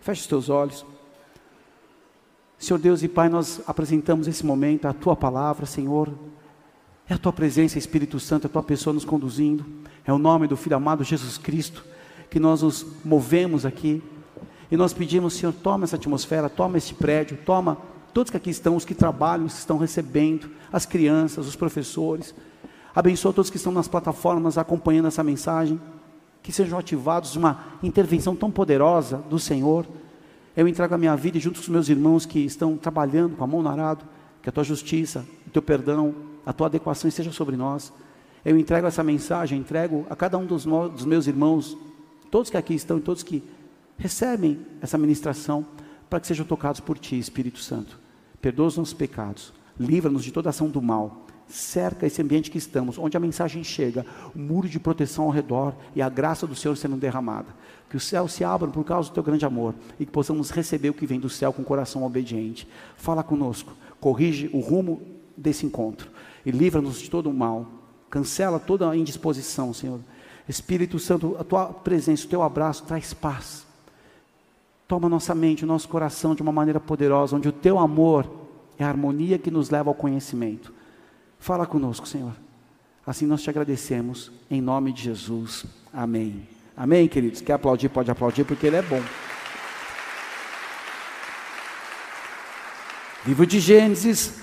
Feche os teus olhos. Senhor Deus e Pai, nós apresentamos esse momento, a tua palavra, Senhor. É a tua presença, Espírito Santo, a tua pessoa nos conduzindo. É o nome do Filho amado Jesus Cristo que nós nos movemos aqui. E nós pedimos, Senhor, toma essa atmosfera, toma este prédio, toma todos que aqui estão, os que trabalham, os que estão recebendo, as crianças, os professores. Abençoa todos que estão nas plataformas acompanhando essa mensagem. Que sejam ativados uma intervenção tão poderosa do Senhor. Eu entrego a minha vida junto com os meus irmãos que estão trabalhando com a mão no arado. Que a tua justiça, o teu perdão, a tua adequação esteja sobre nós. Eu entrego essa mensagem, entrego a cada um dos, dos meus irmãos, todos que aqui estão e todos que recebem essa ministração, para que sejam tocados por Ti, Espírito Santo. Perdoa os nossos pecados, livra-nos de toda ação do mal, cerca esse ambiente que estamos, onde a mensagem chega, um muro de proteção ao redor e a graça do Senhor sendo derramada. Que os céus se abram por causa do Teu grande amor e que possamos receber o que vem do céu com o coração obediente. Fala conosco, corrige o rumo desse encontro e livra-nos de todo o mal. Cancela toda a indisposição, Senhor. Espírito Santo, a Tua presença, o Teu abraço traz paz Toma nossa mente, o nosso coração de uma maneira poderosa, onde o teu amor é a harmonia que nos leva ao conhecimento. Fala conosco, Senhor. Assim nós te agradecemos, em nome de Jesus. Amém. Amém, queridos? Quer aplaudir? Pode aplaudir, porque Ele é bom. Livro de Gênesis,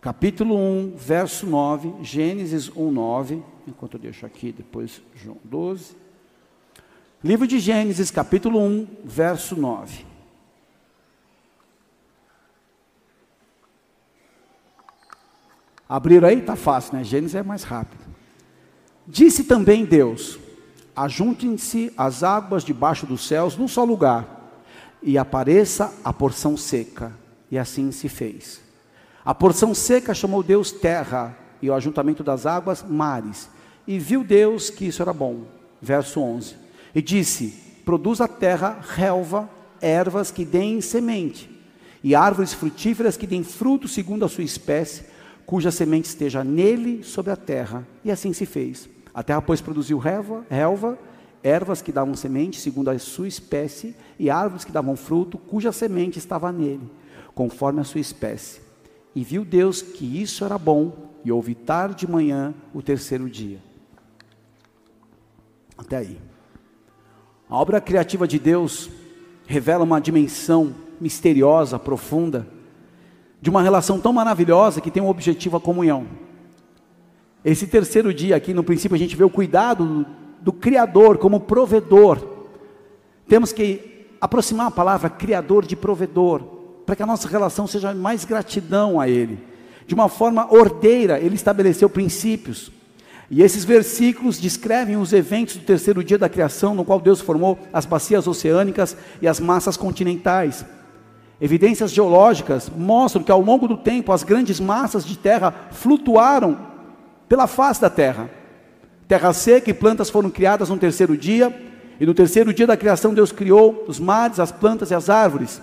capítulo 1, verso 9. Gênesis 1, 9. Enquanto eu deixo aqui, depois João 12. Livro de Gênesis, capítulo 1, verso 9. Abriram aí? Está fácil, né? Gênesis é mais rápido. Disse também Deus: Ajuntem-se as águas debaixo dos céus num só lugar, e apareça a porção seca. E assim se fez. A porção seca chamou Deus terra, e o ajuntamento das águas mares. E viu Deus que isso era bom. Verso 11. E disse: Produz a terra relva, ervas que deem semente, e árvores frutíferas que deem fruto segundo a sua espécie, cuja semente esteja nele sobre a terra. E assim se fez. A terra, pois, produziu relva, relva ervas que davam semente segundo a sua espécie, e árvores que davam fruto, cuja semente estava nele, conforme a sua espécie. E viu Deus que isso era bom, e houve tarde de manhã o terceiro dia. Até aí. A obra criativa de Deus revela uma dimensão misteriosa, profunda, de uma relação tão maravilhosa que tem um objetivo a comunhão. Esse terceiro dia aqui, no princípio, a gente vê o cuidado do, do Criador como provedor. Temos que aproximar a palavra Criador de provedor, para que a nossa relação seja mais gratidão a Ele. De uma forma ordeira, Ele estabeleceu princípios, e esses versículos descrevem os eventos do terceiro dia da criação, no qual Deus formou as bacias oceânicas e as massas continentais. Evidências geológicas mostram que ao longo do tempo as grandes massas de terra flutuaram pela face da terra. Terra seca e plantas foram criadas no terceiro dia, e no terceiro dia da criação Deus criou os mares, as plantas e as árvores.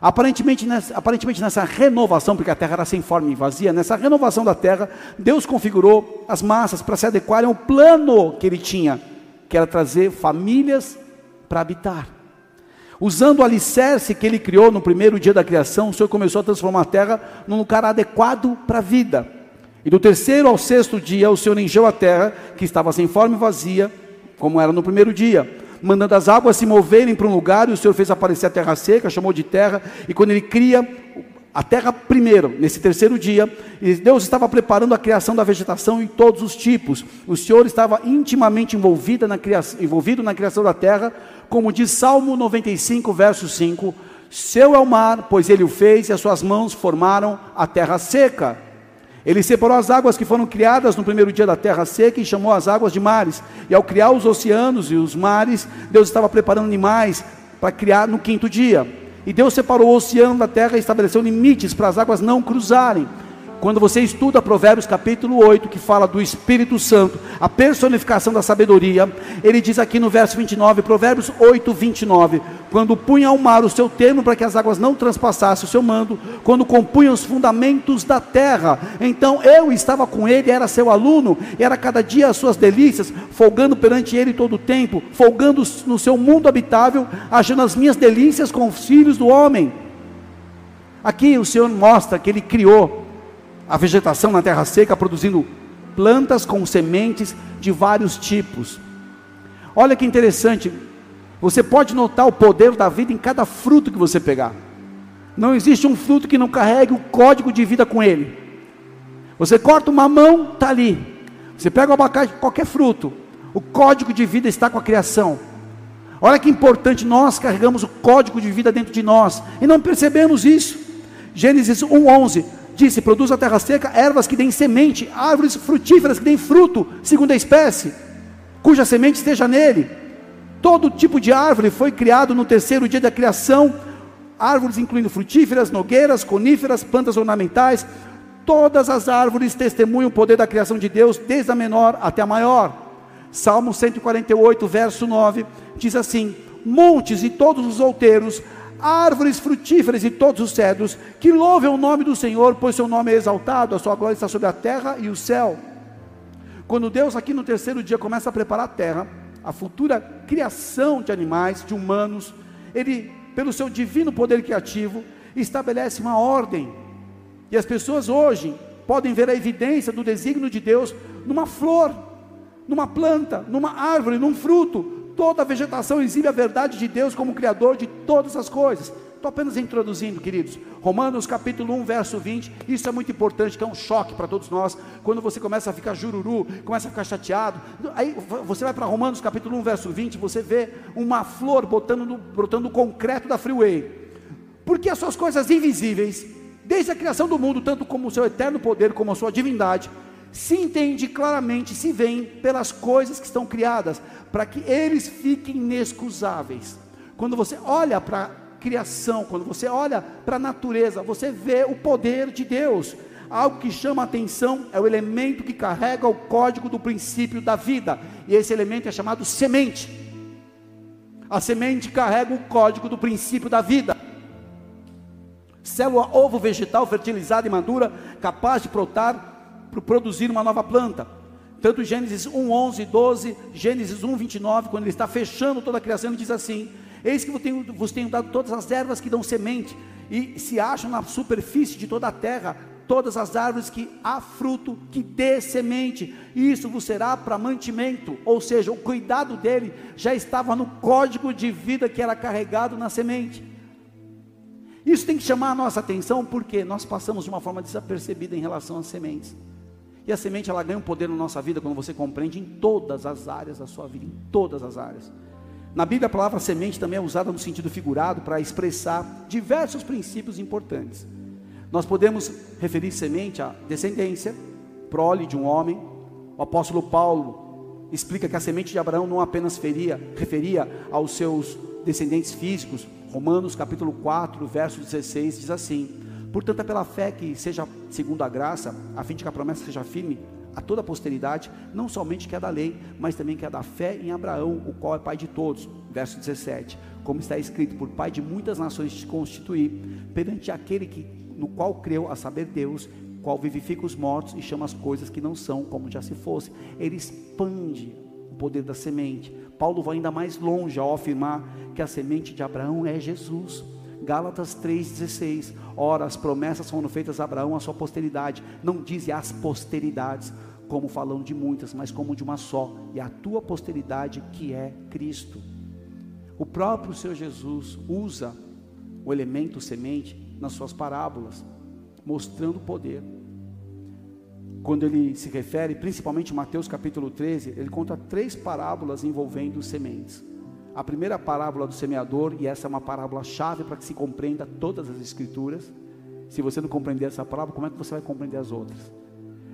Aparentemente nessa, aparentemente nessa renovação, porque a terra era sem forma e vazia, nessa renovação da terra, Deus configurou as massas para se adequarem ao plano que ele tinha, que era trazer famílias para habitar. Usando o alicerce que ele criou no primeiro dia da criação, o Senhor começou a transformar a terra num lugar adequado para a vida. E do terceiro ao sexto dia, o Senhor encheu a terra, que estava sem forma e vazia, como era no primeiro dia mandando as águas se moverem para um lugar, e o Senhor fez aparecer a terra seca, chamou de terra, e quando ele cria a terra primeiro, nesse terceiro dia, Deus estava preparando a criação da vegetação em todos os tipos. O Senhor estava intimamente envolvido na criação, envolvido na criação da terra, como diz Salmo 95, verso 5: Seu é o mar, pois ele o fez, e as suas mãos formaram a terra seca. Ele separou as águas que foram criadas no primeiro dia da terra seca e chamou as águas de mares. E ao criar os oceanos e os mares, Deus estava preparando animais para criar no quinto dia. E Deus separou o oceano da terra e estabeleceu limites para as águas não cruzarem. Quando você estuda Provérbios capítulo 8, que fala do Espírito Santo, a personificação da sabedoria, ele diz aqui no verso 29, Provérbios 8, 29, quando punha ao mar o seu termo para que as águas não transpassassem o seu mando, quando compunha os fundamentos da terra, então eu estava com ele, era seu aluno, era cada dia as suas delícias, folgando perante ele todo o tempo, folgando no seu mundo habitável, achando as minhas delícias com os filhos do homem. Aqui o Senhor mostra que ele criou a vegetação na terra seca produzindo plantas com sementes de vários tipos. Olha que interessante, você pode notar o poder da vida em cada fruto que você pegar. Não existe um fruto que não carregue o código de vida com ele. Você corta uma mão, está ali. Você pega o abacate, qualquer fruto, o código de vida está com a criação. Olha que importante, nós carregamos o código de vida dentro de nós e não percebemos isso. Gênesis 1:11 Disse: produz a terra seca ervas que deem semente, árvores frutíferas que deem fruto, segundo a espécie, cuja semente esteja nele. Todo tipo de árvore foi criado no terceiro dia da criação, árvores incluindo frutíferas, nogueiras, coníferas, plantas ornamentais. Todas as árvores testemunham o poder da criação de Deus, desde a menor até a maior. Salmo 148, verso 9, diz assim: Montes e todos os outeiros árvores frutíferas e todos os cedros, que louvem o nome do Senhor, pois seu nome é exaltado, a sua glória está sobre a terra e o céu. Quando Deus, aqui no terceiro dia, começa a preparar a terra, a futura criação de animais, de humanos, Ele, pelo seu divino poder criativo, estabelece uma ordem. E as pessoas hoje podem ver a evidência do desígnio de Deus numa flor, numa planta, numa árvore, num fruto, Toda a vegetação exibe a verdade de Deus como Criador de todas as coisas. Estou apenas introduzindo, queridos. Romanos capítulo 1, verso 20. Isso é muito importante, que é um choque para todos nós. Quando você começa a ficar jururu, começa a ficar chateado. Aí você vai para Romanos capítulo 1, verso 20, você vê uma flor botando no, brotando no concreto da freeway. Porque as suas coisas invisíveis, desde a criação do mundo, tanto como o seu eterno poder, como a sua divindade, se entende claramente, se vê pelas coisas que estão criadas, para que eles fiquem inexcusáveis. Quando você olha para a criação, quando você olha para a natureza, você vê o poder de Deus. Algo que chama a atenção é o elemento que carrega o código do princípio da vida, e esse elemento é chamado semente. A semente carrega o código do princípio da vida. Célula ovo vegetal fertilizada e madura, capaz de brotar produzir uma nova planta. Tanto Gênesis 1, 11, 12, Gênesis 1, 29, quando ele está fechando toda a criação, ele diz assim: Eis que vos tenho, vos tenho dado todas as ervas que dão semente, e se acham na superfície de toda a terra, todas as árvores que há fruto, que dê semente, e isso vos será para mantimento, ou seja, o cuidado dele já estava no código de vida que era carregado na semente. Isso tem que chamar a nossa atenção porque nós passamos de uma forma desapercebida em relação às sementes. E a semente ela ganha um poder na nossa vida quando você compreende em todas as áreas da sua vida, em todas as áreas. Na Bíblia a palavra semente também é usada no sentido figurado para expressar diversos princípios importantes. Nós podemos referir semente à descendência, prole de um homem. O apóstolo Paulo explica que a semente de Abraão não apenas feria, referia aos seus descendentes físicos. Romanos capítulo 4, verso 16 diz assim: Portanto, é pela fé que seja segundo a graça, a fim de que a promessa seja firme a toda a posteridade, não somente que é da lei, mas também que é da fé em Abraão, o qual é pai de todos. Verso 17. Como está escrito, por pai de muitas nações te constituir, perante aquele que no qual creu, a saber Deus, qual vivifica os mortos e chama as coisas que não são como já se fosse. Ele expande o poder da semente. Paulo vai ainda mais longe ao afirmar que a semente de Abraão é Jesus. Gálatas 3,16. Ora, as promessas foram feitas a Abraão, a sua posteridade. Não diz as posteridades, como falando de muitas, mas como de uma só. E a tua posteridade, que é Cristo. O próprio Senhor Jesus usa o elemento semente nas suas parábolas, mostrando o poder. Quando ele se refere, principalmente Mateus capítulo 13, ele conta três parábolas envolvendo sementes. A primeira parábola do semeador, e essa é uma parábola chave para que se compreenda todas as escrituras. Se você não compreender essa parábola, como é que você vai compreender as outras?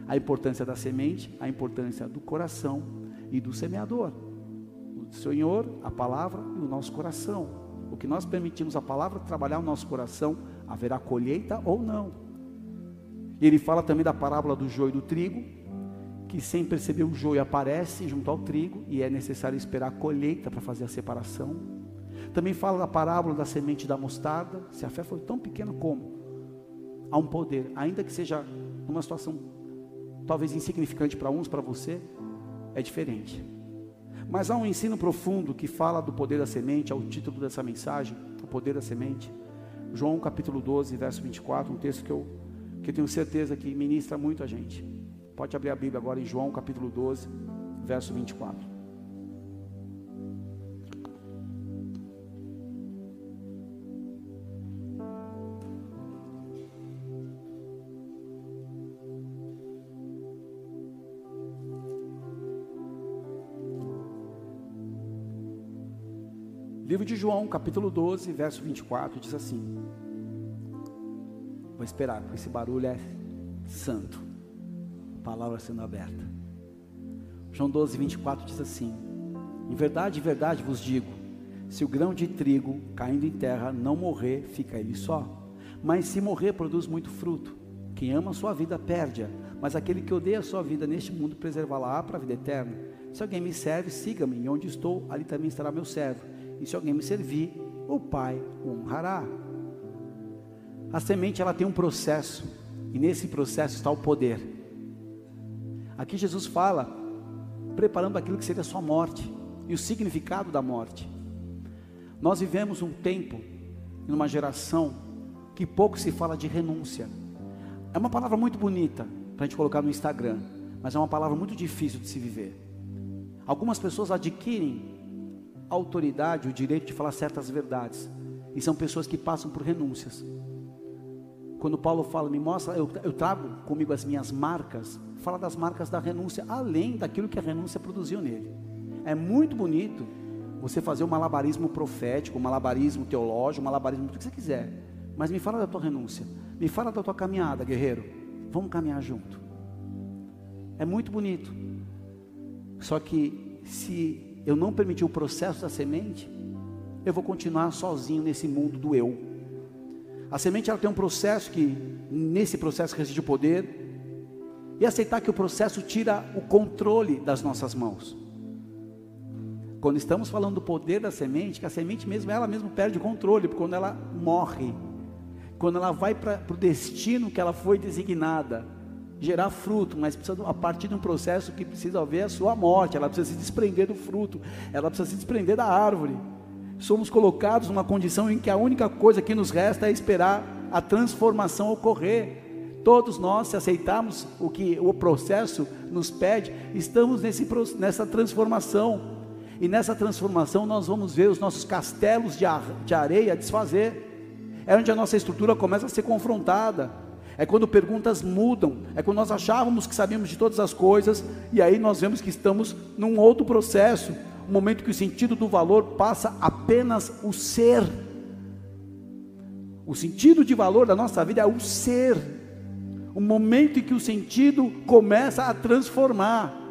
A importância da semente, a importância do coração e do semeador. O Senhor, a palavra e o nosso coração. O que nós permitimos a palavra trabalhar o nosso coração, haverá colheita ou não. Ele fala também da parábola do joio e do trigo, que sem perceber o joio aparece junto ao trigo e é necessário esperar a colheita para fazer a separação. Também fala da parábola da semente da mostarda, se a fé for tão pequena como há um poder, ainda que seja numa situação talvez insignificante para uns, para você, é diferente. Mas há um ensino profundo que fala do poder da semente, é título dessa mensagem, o poder da semente. João capítulo 12, verso 24, um texto que eu, que eu tenho certeza que ministra muito a gente. Pode abrir a Bíblia agora em João capítulo 12, verso 24. Livro de João, capítulo 12, verso 24, diz assim: Vou esperar, porque esse barulho é santo. Palavra sendo aberta. João 12, 24 diz assim: Em verdade, em verdade vos digo: se o grão de trigo caindo em terra não morrer, fica ele só. Mas se morrer, produz muito fruto. Quem ama a sua vida perde-a, mas aquele que odeia a sua vida neste mundo preservá-la para a vida eterna. Se alguém me serve, siga-me, e onde estou, ali também estará meu servo. E se alguém me servir, o Pai o honrará. A semente ela tem um processo, e nesse processo está o poder. Aqui Jesus fala, preparando aquilo que seria a sua morte e o significado da morte. Nós vivemos um tempo, numa geração, que pouco se fala de renúncia. É uma palavra muito bonita para a gente colocar no Instagram, mas é uma palavra muito difícil de se viver. Algumas pessoas adquirem autoridade, o direito de falar certas verdades. E são pessoas que passam por renúncias. Quando Paulo fala, me mostra, eu, eu trago comigo as minhas marcas, fala das marcas da renúncia, além daquilo que a renúncia produziu nele. É muito bonito você fazer um malabarismo profético, um malabarismo teológico, um malabarismo, tudo que você quiser. Mas me fala da tua renúncia, me fala da tua caminhada, guerreiro. Vamos caminhar junto. É muito bonito. Só que se eu não permitir o processo da semente, eu vou continuar sozinho nesse mundo do eu. A semente ela tem um processo que nesse processo reside o poder. E aceitar que o processo tira o controle das nossas mãos. Quando estamos falando do poder da semente, que a semente mesmo ela mesma perde o controle, quando ela morre, quando ela vai para o destino que ela foi designada, gerar fruto, mas precisa a partir de um processo que precisa haver a sua morte, ela precisa se desprender do fruto, ela precisa se desprender da árvore. Somos colocados numa condição em que a única coisa que nos resta é esperar a transformação ocorrer. Todos nós, se aceitarmos o que o processo nos pede, estamos nesse, nessa transformação. E nessa transformação nós vamos ver os nossos castelos de, de areia desfazer. É onde a nossa estrutura começa a ser confrontada é quando perguntas mudam, é quando nós achávamos que sabíamos de todas as coisas, e aí nós vemos que estamos num outro processo, momento que o sentido do valor passa apenas o ser. O sentido de valor da nossa vida é o ser, o momento em que o sentido começa a transformar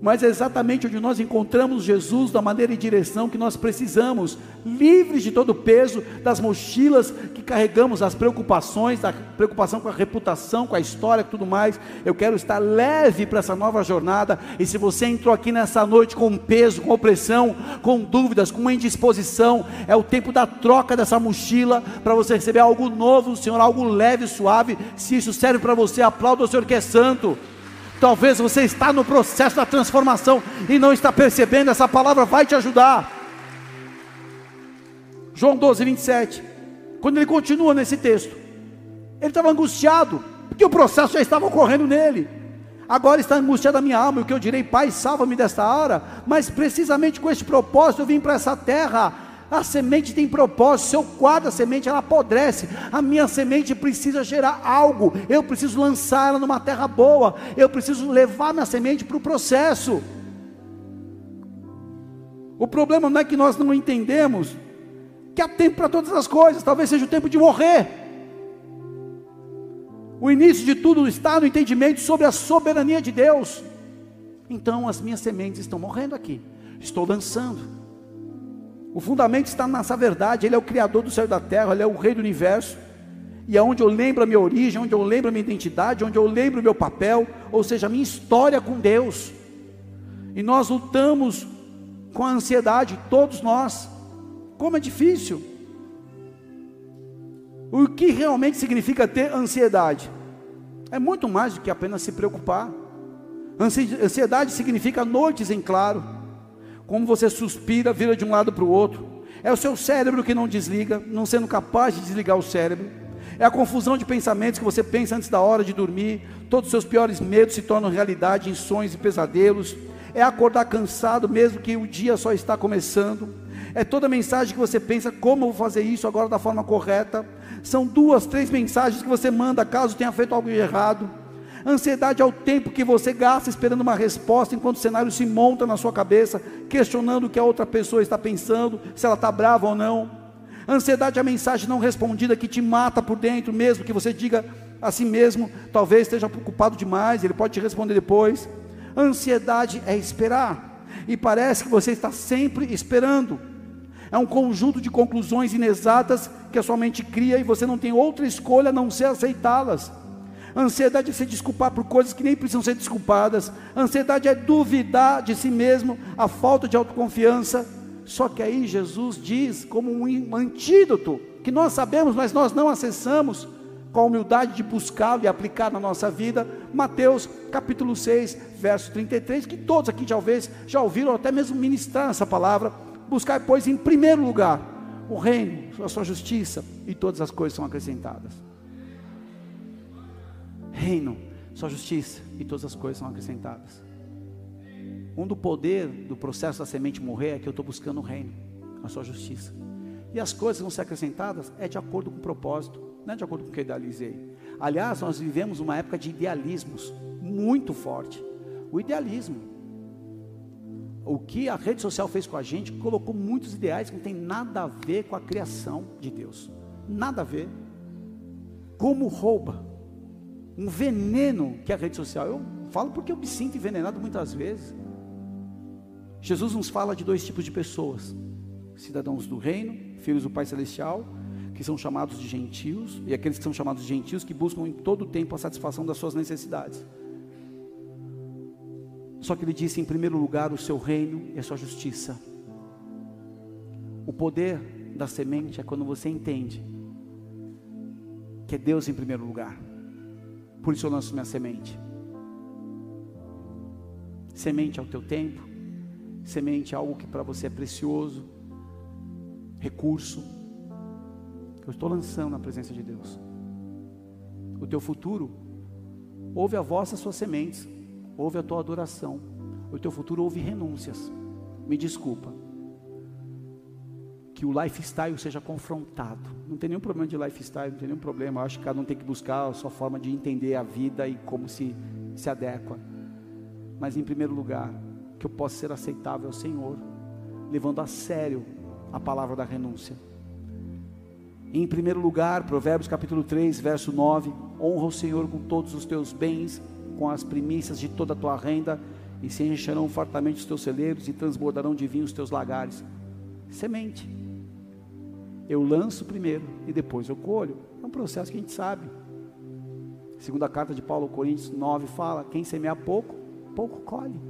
mas é exatamente onde nós encontramos Jesus da maneira e direção que nós precisamos, livres de todo o peso das mochilas que carregamos, as preocupações, da preocupação com a reputação, com a história, tudo mais. Eu quero estar leve para essa nova jornada. E se você entrou aqui nessa noite com peso, com opressão, com dúvidas, com uma indisposição, é o tempo da troca dessa mochila para você receber algo novo, Senhor, algo leve, suave. Se isso serve para você, aplauda o Senhor que é santo. Talvez você está no processo da transformação e não está percebendo, essa palavra vai te ajudar. João 12, 27. Quando ele continua nesse texto, ele estava angustiado, porque o processo já estava ocorrendo nele. Agora está angustiada a minha alma, e o que eu direi, Pai, salva-me desta hora. Mas precisamente com este propósito eu vim para essa terra a semente tem propósito, se eu guardo a semente, ela apodrece. A minha semente precisa gerar algo. Eu preciso lançar ela numa terra boa. Eu preciso levar minha semente para o processo. O problema não é que nós não entendemos que há tempo para todas as coisas, talvez seja o tempo de morrer. O início de tudo está no entendimento sobre a soberania de Deus. Então as minhas sementes estão morrendo aqui. Estou lançando. O fundamento está nessa verdade. Ele é o Criador do céu e da terra, Ele é o Rei do universo. e é onde eu lembro a minha origem, onde eu lembro a minha identidade, onde eu lembro o meu papel, ou seja, a minha história com Deus. E nós lutamos com a ansiedade, todos nós. Como é difícil. O que realmente significa ter ansiedade? É muito mais do que apenas se preocupar. Ansiedade significa noites em claro, como você suspira, vira de um lado para o outro. É o seu cérebro que não desliga, não sendo capaz de desligar o cérebro. É a confusão de pensamentos que você pensa antes da hora de dormir. Todos os seus piores medos se tornam realidade em sonhos e pesadelos. É acordar cansado, mesmo que o dia só está começando. É toda mensagem que você pensa, como eu vou fazer isso agora da forma correta. São duas, três mensagens que você manda caso tenha feito algo errado. Ansiedade é o tempo que você gasta esperando uma resposta, enquanto o cenário se monta na sua cabeça, questionando o que a outra pessoa está pensando, se ela está brava ou não. Ansiedade é a mensagem não respondida que te mata por dentro, mesmo que você diga a si mesmo, talvez esteja preocupado demais, ele pode te responder depois. Ansiedade é esperar, e parece que você está sempre esperando. É um conjunto de conclusões inexatas que a sua mente cria e você não tem outra escolha a não ser aceitá-las. Ansiedade é se desculpar por coisas que nem precisam ser desculpadas. Ansiedade é duvidar de si mesmo, a falta de autoconfiança. Só que aí Jesus diz, como um antídoto, que nós sabemos, mas nós não acessamos, com a humildade de buscá-lo e aplicar na nossa vida, Mateus capítulo 6, verso 33, que todos aqui talvez já ouviram, ou até mesmo ministrar essa palavra. Buscar, pois, em primeiro lugar, o reino, a sua justiça, e todas as coisas são acrescentadas reino, sua justiça, e todas as coisas são acrescentadas. Um do poder do processo da semente morrer é que eu estou buscando o reino, a sua justiça. E as coisas vão ser acrescentadas é de acordo com o propósito, não é de acordo com o que eu idealizei. Aliás, nós vivemos uma época de idealismos muito forte. O idealismo. O que a rede social fez com a gente, colocou muitos ideais que não tem nada a ver com a criação de Deus. Nada a ver. Como rouba um veneno que é a rede social. Eu falo porque eu me sinto envenenado muitas vezes. Jesus nos fala de dois tipos de pessoas: cidadãos do reino, filhos do Pai Celestial, que são chamados de gentios, e aqueles que são chamados de gentios que buscam em todo o tempo a satisfação das suas necessidades. Só que ele disse em primeiro lugar o seu reino e a sua justiça. O poder da semente é quando você entende que é Deus em primeiro lugar. Por isso eu lanço minha semente. Semente é o teu tempo, semente algo que para você é precioso, recurso. Eu estou lançando na presença de Deus. O teu futuro, ouve a voz das suas sementes, ouve a tua adoração. O teu futuro ouve renúncias. Me desculpa, que o lifestyle seja confrontado. Não tem nenhum problema de lifestyle, não tem nenhum problema. Eu acho que cada um tem que buscar a sua forma de entender a vida e como se, se adequa. Mas em primeiro lugar, que eu possa ser aceitável ao Senhor, levando a sério a palavra da renúncia. Em primeiro lugar, Provérbios capítulo 3, verso 9: honra o Senhor com todos os teus bens, com as primícias de toda a tua renda, e se encherão fartamente os teus celeiros e transbordarão de vinho os teus lagares. Semente eu lanço primeiro e depois eu colho. É um processo que a gente sabe. Segunda carta de Paulo Coríntios 9 fala: quem semeia pouco, pouco colhe.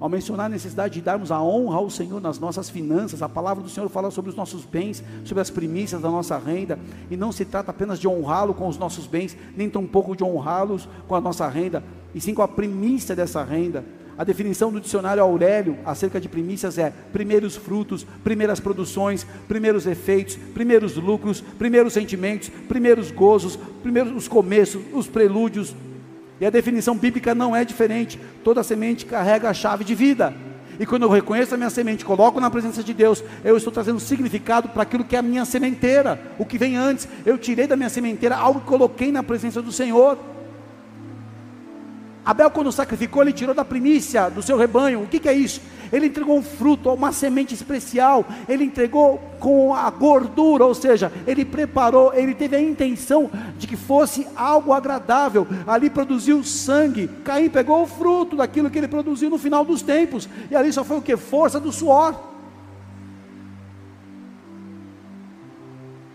Ao mencionar a necessidade de darmos a honra ao Senhor nas nossas finanças, a palavra do Senhor fala sobre os nossos bens, sobre as primícias da nossa renda, e não se trata apenas de honrá-lo com os nossos bens, nem tampouco de honrá-los com a nossa renda, e sim com a primícia dessa renda. A definição do dicionário Aurélio acerca de primícias é primeiros frutos, primeiras produções, primeiros efeitos, primeiros lucros, primeiros sentimentos, primeiros gozos, primeiros os começos, os prelúdios. E a definição bíblica não é diferente. Toda semente carrega a chave de vida. E quando eu reconheço a minha semente, coloco na presença de Deus, eu estou trazendo significado para aquilo que é a minha sementeira, o que vem antes. Eu tirei da minha sementeira algo que coloquei na presença do Senhor. Abel, quando sacrificou, ele tirou da primícia do seu rebanho. O que, que é isso? Ele entregou um fruto, uma semente especial. Ele entregou com a gordura, ou seja, ele preparou, ele teve a intenção de que fosse algo agradável. Ali produziu sangue. Caim pegou o fruto daquilo que ele produziu no final dos tempos. E ali só foi o que? Força do suor.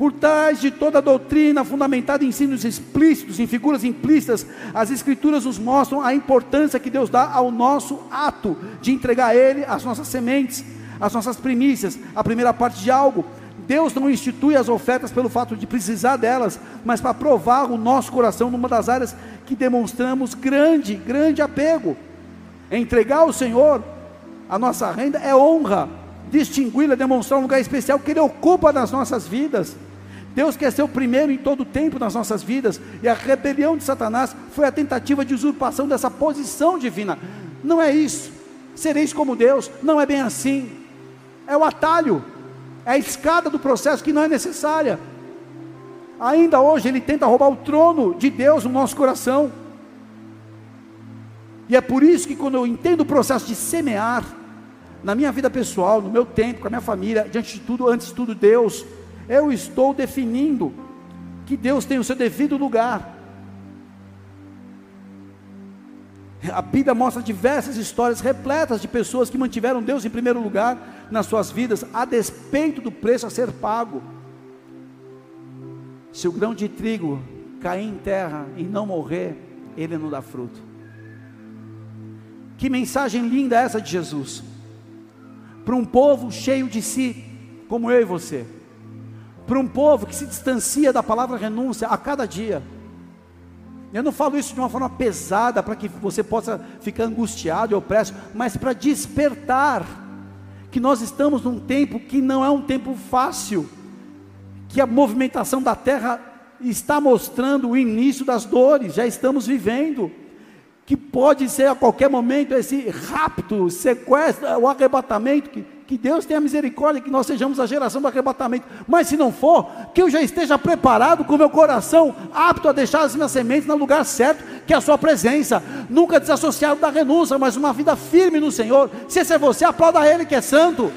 Por trás de toda doutrina fundamentada em ensinos explícitos, em figuras implícitas, as Escrituras nos mostram a importância que Deus dá ao nosso ato de entregar a Ele as nossas sementes, as nossas primícias, a primeira parte de algo. Deus não institui as ofertas pelo fato de precisar delas, mas para provar o nosso coração numa das áreas que demonstramos grande, grande apego. Entregar ao Senhor a nossa renda é honra, distingui-la, demonstrar um lugar especial que Ele ocupa nas nossas vidas. Deus quer ser o primeiro em todo o tempo nas nossas vidas, e a rebelião de Satanás foi a tentativa de usurpação dessa posição divina. Não é isso, sereis como Deus, não é bem assim, é o atalho, é a escada do processo que não é necessária. Ainda hoje ele tenta roubar o trono de Deus no nosso coração. E é por isso que quando eu entendo o processo de semear, na minha vida pessoal, no meu tempo, com a minha família, diante de tudo, antes de tudo, Deus, eu estou definindo que Deus tem o seu devido lugar. A Bíblia mostra diversas histórias repletas de pessoas que mantiveram Deus em primeiro lugar nas suas vidas, a despeito do preço a ser pago. Se o grão de trigo cair em terra e não morrer, ele não dá fruto. Que mensagem linda essa de Jesus! Para um povo cheio de si, como eu e você. Para um povo que se distancia da palavra renúncia a cada dia. Eu não falo isso de uma forma pesada para que você possa ficar angustiado e opresso, mas para despertar que nós estamos num tempo que não é um tempo fácil, que a movimentação da terra está mostrando o início das dores, já estamos vivendo que pode ser a qualquer momento esse rapto, sequestro, o arrebatamento, que, que Deus tenha misericórdia, que nós sejamos a geração do arrebatamento, mas se não for, que eu já esteja preparado com o meu coração, apto a deixar as minhas sementes no lugar certo, que é a sua presença, nunca desassociado da renúncia, mas uma vida firme no Senhor, se esse é você, aplauda Ele que é santo,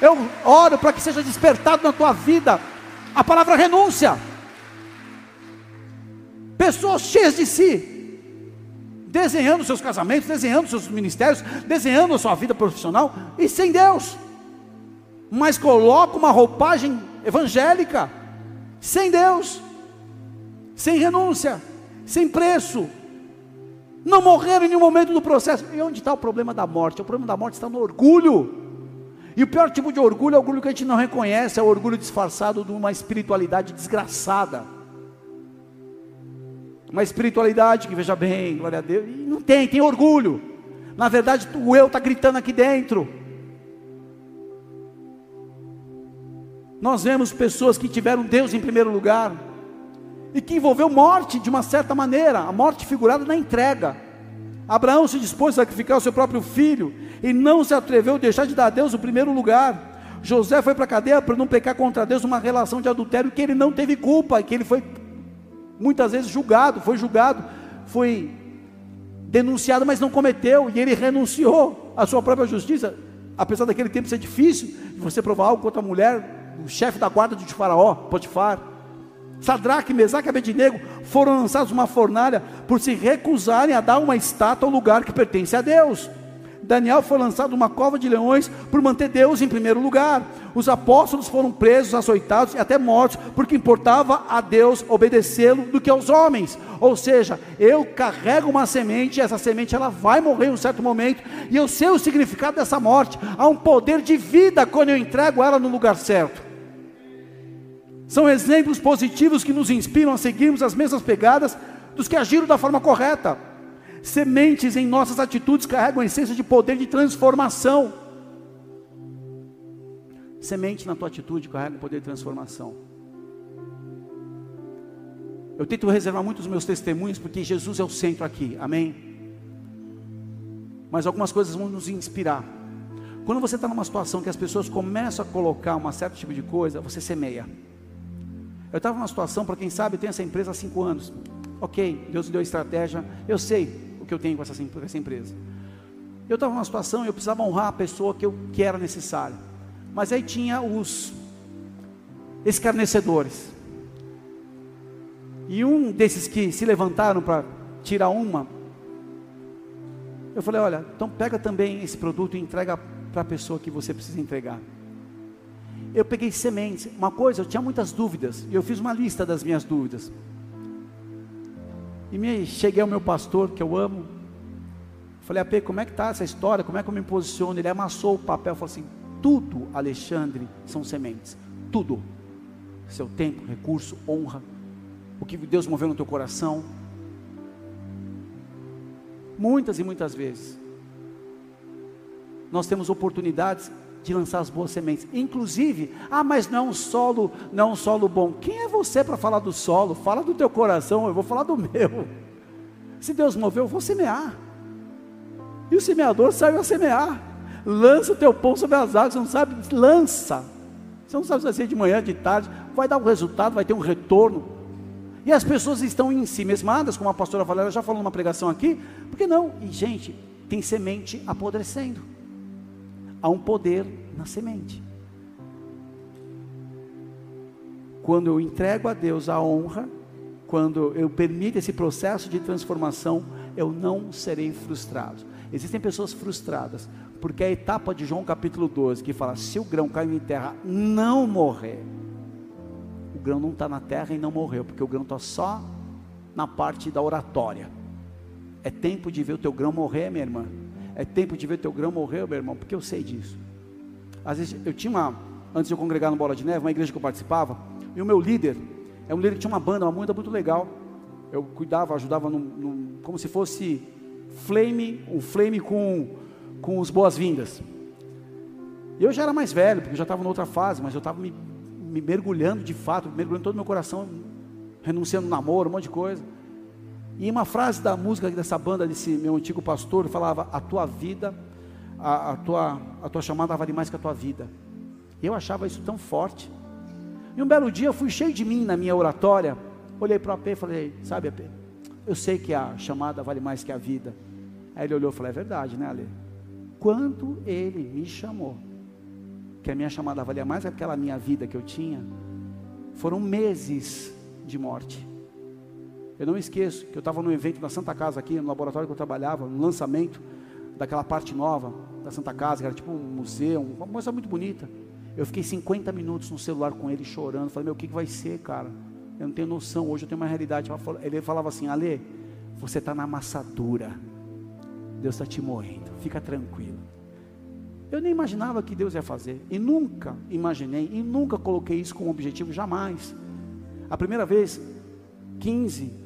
eu oro para que seja despertado na tua vida, a palavra renúncia, pessoas cheias de si, desenhando seus casamentos, desenhando seus ministérios, desenhando a sua vida profissional e sem Deus. Mas coloca uma roupagem evangélica, sem Deus, sem renúncia, sem preço. Não morreram em nenhum momento do processo. E onde está o problema da morte? O problema da morte está no orgulho. E o pior tipo de orgulho é o orgulho que a gente não reconhece, é o orgulho disfarçado de uma espiritualidade desgraçada uma espiritualidade que veja bem, glória a Deus, e não tem, tem orgulho. Na verdade, o eu está gritando aqui dentro. Nós vemos pessoas que tiveram Deus em primeiro lugar e que envolveu morte de uma certa maneira, a morte figurada na entrega. Abraão se dispôs a sacrificar o seu próprio filho e não se atreveu a deixar de dar a Deus o primeiro lugar. José foi para a cadeia para não pecar contra Deus numa relação de adultério que ele não teve culpa, que ele foi muitas vezes julgado, foi julgado, foi denunciado, mas não cometeu, e ele renunciou à sua própria justiça, apesar daquele tempo ser difícil, de você provar algo contra a mulher, o chefe da guarda de Faraó, Potifar. Sadraque, Mesaque e Abednego foram lançados numa fornalha por se recusarem a dar uma estátua ao lugar que pertence a Deus. Daniel foi lançado numa cova de leões por manter Deus em primeiro lugar. Os apóstolos foram presos, açoitados e até mortos, porque importava a Deus obedecê-lo do que aos homens. Ou seja, eu carrego uma semente, e essa semente ela vai morrer em um certo momento, e eu sei o significado dessa morte. Há um poder de vida quando eu entrego ela no lugar certo. São exemplos positivos que nos inspiram a seguirmos as mesmas pegadas dos que agiram da forma correta. Sementes em nossas atitudes carregam a essência de poder de transformação. Semente na tua atitude carrega o poder de transformação. Eu tento reservar muitos meus testemunhos porque Jesus é o centro aqui, amém? Mas algumas coisas vão nos inspirar. Quando você está numa situação que as pessoas começam a colocar um certo tipo de coisa, você semeia. Eu estava numa situação, para quem sabe, eu tenho essa empresa há cinco anos. Ok, Deus deu estratégia, eu sei, o que eu tenho com essa, com essa empresa. Eu estava numa situação, eu precisava honrar a pessoa que, eu, que era necessária. Mas aí tinha os escarnecedores. E um desses que se levantaram para tirar uma, eu falei: olha, então pega também esse produto e entrega para a pessoa que você precisa entregar. eu peguei sementes. Uma coisa, eu tinha muitas dúvidas, e eu fiz uma lista das minhas dúvidas. E me, cheguei ao meu pastor, que eu amo. Falei, AP, como é que está essa história? Como é que eu me posiciono? Ele amassou o papel e falou assim: tudo, Alexandre, são sementes. Tudo. Seu tempo, recurso, honra. O que Deus moveu no teu coração. Muitas e muitas vezes. Nós temos oportunidades de lançar as boas sementes. Inclusive, ah, mas não é um solo, não é um solo bom. Quem é você para falar do solo? Fala do teu coração, eu vou falar do meu. Se Deus moveu, eu vou semear. E o semeador saiu a semear. Lança o teu pão sobre as águas, você não sabe, lança. Você não sabe se vai ser de manhã, de tarde, vai dar um resultado, vai ter um retorno. E as pessoas estão em si mesmadas, como a pastora Valéria já falou numa pregação aqui, por que não? E gente, tem semente apodrecendo há um poder na semente. Quando eu entrego a Deus a honra, quando eu permito esse processo de transformação, eu não serei frustrado. Existem pessoas frustradas, porque a etapa de João capítulo 12, que fala: se o grão cair em terra não morrer, o grão não está na terra e não morreu, porque o grão está só na parte da oratória. É tempo de ver o teu grão morrer, minha irmã. É tempo de ver teu grão morrer, meu irmão, porque eu sei disso. Às vezes eu tinha uma, antes de eu congregar no Bola de Neve, uma igreja que eu participava, e o meu líder, é um líder que tinha uma banda, uma banda muito legal. Eu cuidava, ajudava num, num, como se fosse flame, um flame com, com os boas-vindas. Eu já era mais velho, porque eu já estava em outra fase, mas eu estava me, me mergulhando de fato, mergulhando todo o meu coração, renunciando ao namoro, um monte de coisa. E uma frase da música dessa banda, desse meu antigo pastor, falava: A tua vida, a, a, tua, a tua chamada vale mais que a tua vida. E eu achava isso tão forte. E um belo dia eu fui cheio de mim na minha oratória. Olhei para o AP e falei: Sabe, AP, eu sei que a chamada vale mais que a vida. Aí ele olhou e falou: É verdade, né, Ale? Quando ele me chamou, que a minha chamada valia mais que aquela minha vida que eu tinha, foram meses de morte. Eu não esqueço que eu estava no evento da Santa Casa aqui, no laboratório que eu trabalhava, no lançamento daquela parte nova da Santa Casa, que era tipo um museu, uma coisa muito bonita. Eu fiquei 50 minutos no celular com ele chorando. Falei, meu, o que, que vai ser, cara? Eu não tenho noção. Hoje eu tenho uma realidade. Ele falava assim: Ale, você está na amassadura. Deus está te morrendo. Fica tranquilo. Eu nem imaginava que Deus ia fazer. E nunca imaginei. E nunca coloquei isso como objetivo. Jamais. A primeira vez, 15